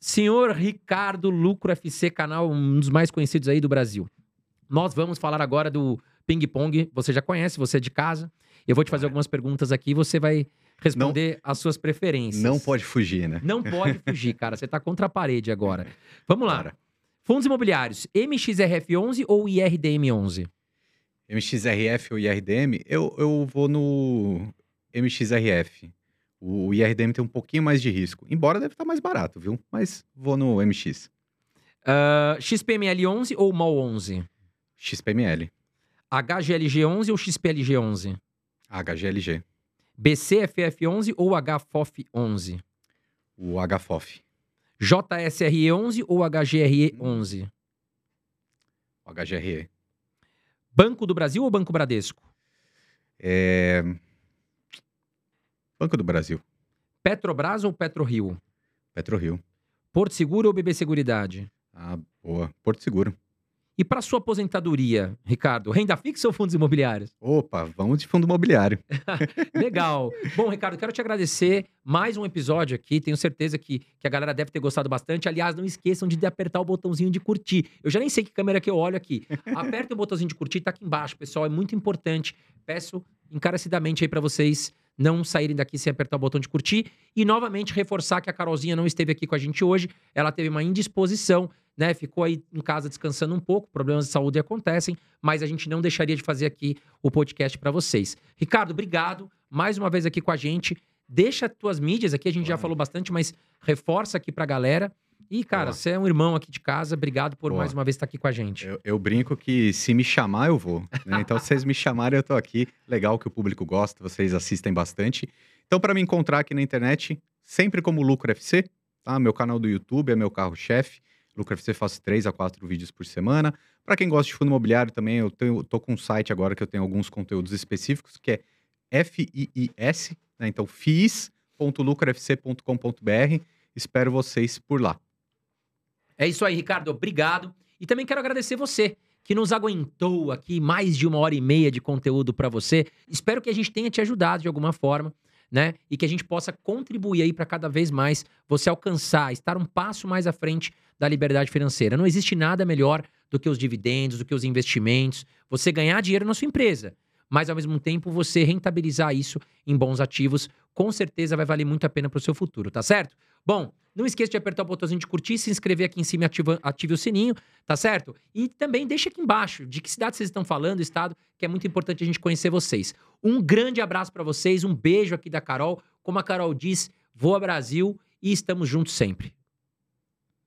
Senhor Ricardo Lucro FC, canal um dos mais conhecidos aí do Brasil. Nós vamos falar agora do Ping Pong. Você já conhece, você é de casa. Eu vou te fazer algumas perguntas aqui, você vai responder não, as suas preferências. Não pode fugir, né? Não pode fugir, cara. Você tá contra a parede agora. Vamos lá. Cara. Fundos imobiliários, MXRF11 ou IRDM11? MXRF ou IRDM? Eu, eu vou no MXRF. O, IRDM tem um pouquinho mais de risco. Embora deve estar mais barato, viu? Mas vou no MX. Uh, XPML11 ou MOL11? XPML. HGLG11 ou XPLG11? HGLG. BCFF11 ou HFOF11? O HFOF. JSRE11 ou HGRE11? O HGRE. Banco do Brasil ou Banco Bradesco? É... Banco do Brasil. Petrobras ou PetroRio? PetroRio. Porto Seguro ou BB Seguridade? Ah, boa. Porto Seguro. E para sua aposentadoria, Ricardo, renda fixa ou fundos imobiliários? Opa, vamos de fundo imobiliário. Legal. Bom, Ricardo, quero te agradecer. Mais um episódio aqui. Tenho certeza que, que a galera deve ter gostado bastante. Aliás, não esqueçam de apertar o botãozinho de curtir. Eu já nem sei que câmera que eu olho aqui. Aperta o botãozinho de curtir, tá aqui embaixo, pessoal. É muito importante. Peço encarecidamente aí para vocês não saírem daqui sem apertar o botão de curtir. E novamente reforçar que a Carolzinha não esteve aqui com a gente hoje. Ela teve uma indisposição, né? Ficou aí em casa descansando um pouco. Problemas de saúde acontecem, mas a gente não deixaria de fazer aqui o podcast para vocês. Ricardo, obrigado mais uma vez aqui com a gente. Deixa tuas mídias aqui, a gente já falou bastante, mas reforça aqui pra galera. E, cara, você é um irmão aqui de casa. Obrigado por Boa. mais uma vez estar aqui com a gente. Eu, eu brinco que se me chamar, eu vou. Né? Então, se vocês me chamarem, eu tô aqui. Legal que o público gosta, vocês assistem bastante. Então, para me encontrar aqui na internet, sempre como Lucro FC, tá? Meu canal do YouTube é meu carro-chefe. Lucro FC faço três a quatro vídeos por semana. Para quem gosta de fundo imobiliário também, eu tenho, tô com um site agora que eu tenho alguns conteúdos específicos, que é FIIS, né? Então, fiis.lucrofc.com.br. Espero vocês por lá. É isso aí, Ricardo. Obrigado. E também quero agradecer você que nos aguentou aqui mais de uma hora e meia de conteúdo para você. Espero que a gente tenha te ajudado de alguma forma, né? E que a gente possa contribuir aí para cada vez mais você alcançar, estar um passo mais à frente da liberdade financeira. Não existe nada melhor do que os dividendos, do que os investimentos, você ganhar dinheiro na sua empresa, mas ao mesmo tempo você rentabilizar isso em bons ativos, com certeza vai valer muito a pena para o seu futuro, tá certo? Bom, não esqueça de apertar o botãozinho de curtir, se inscrever aqui em cima e ativa, ative o sininho, tá certo? E também deixa aqui embaixo de que cidade vocês estão falando, estado, que é muito importante a gente conhecer vocês. Um grande abraço para vocês, um beijo aqui da Carol. Como a Carol diz, voa Brasil e estamos juntos sempre.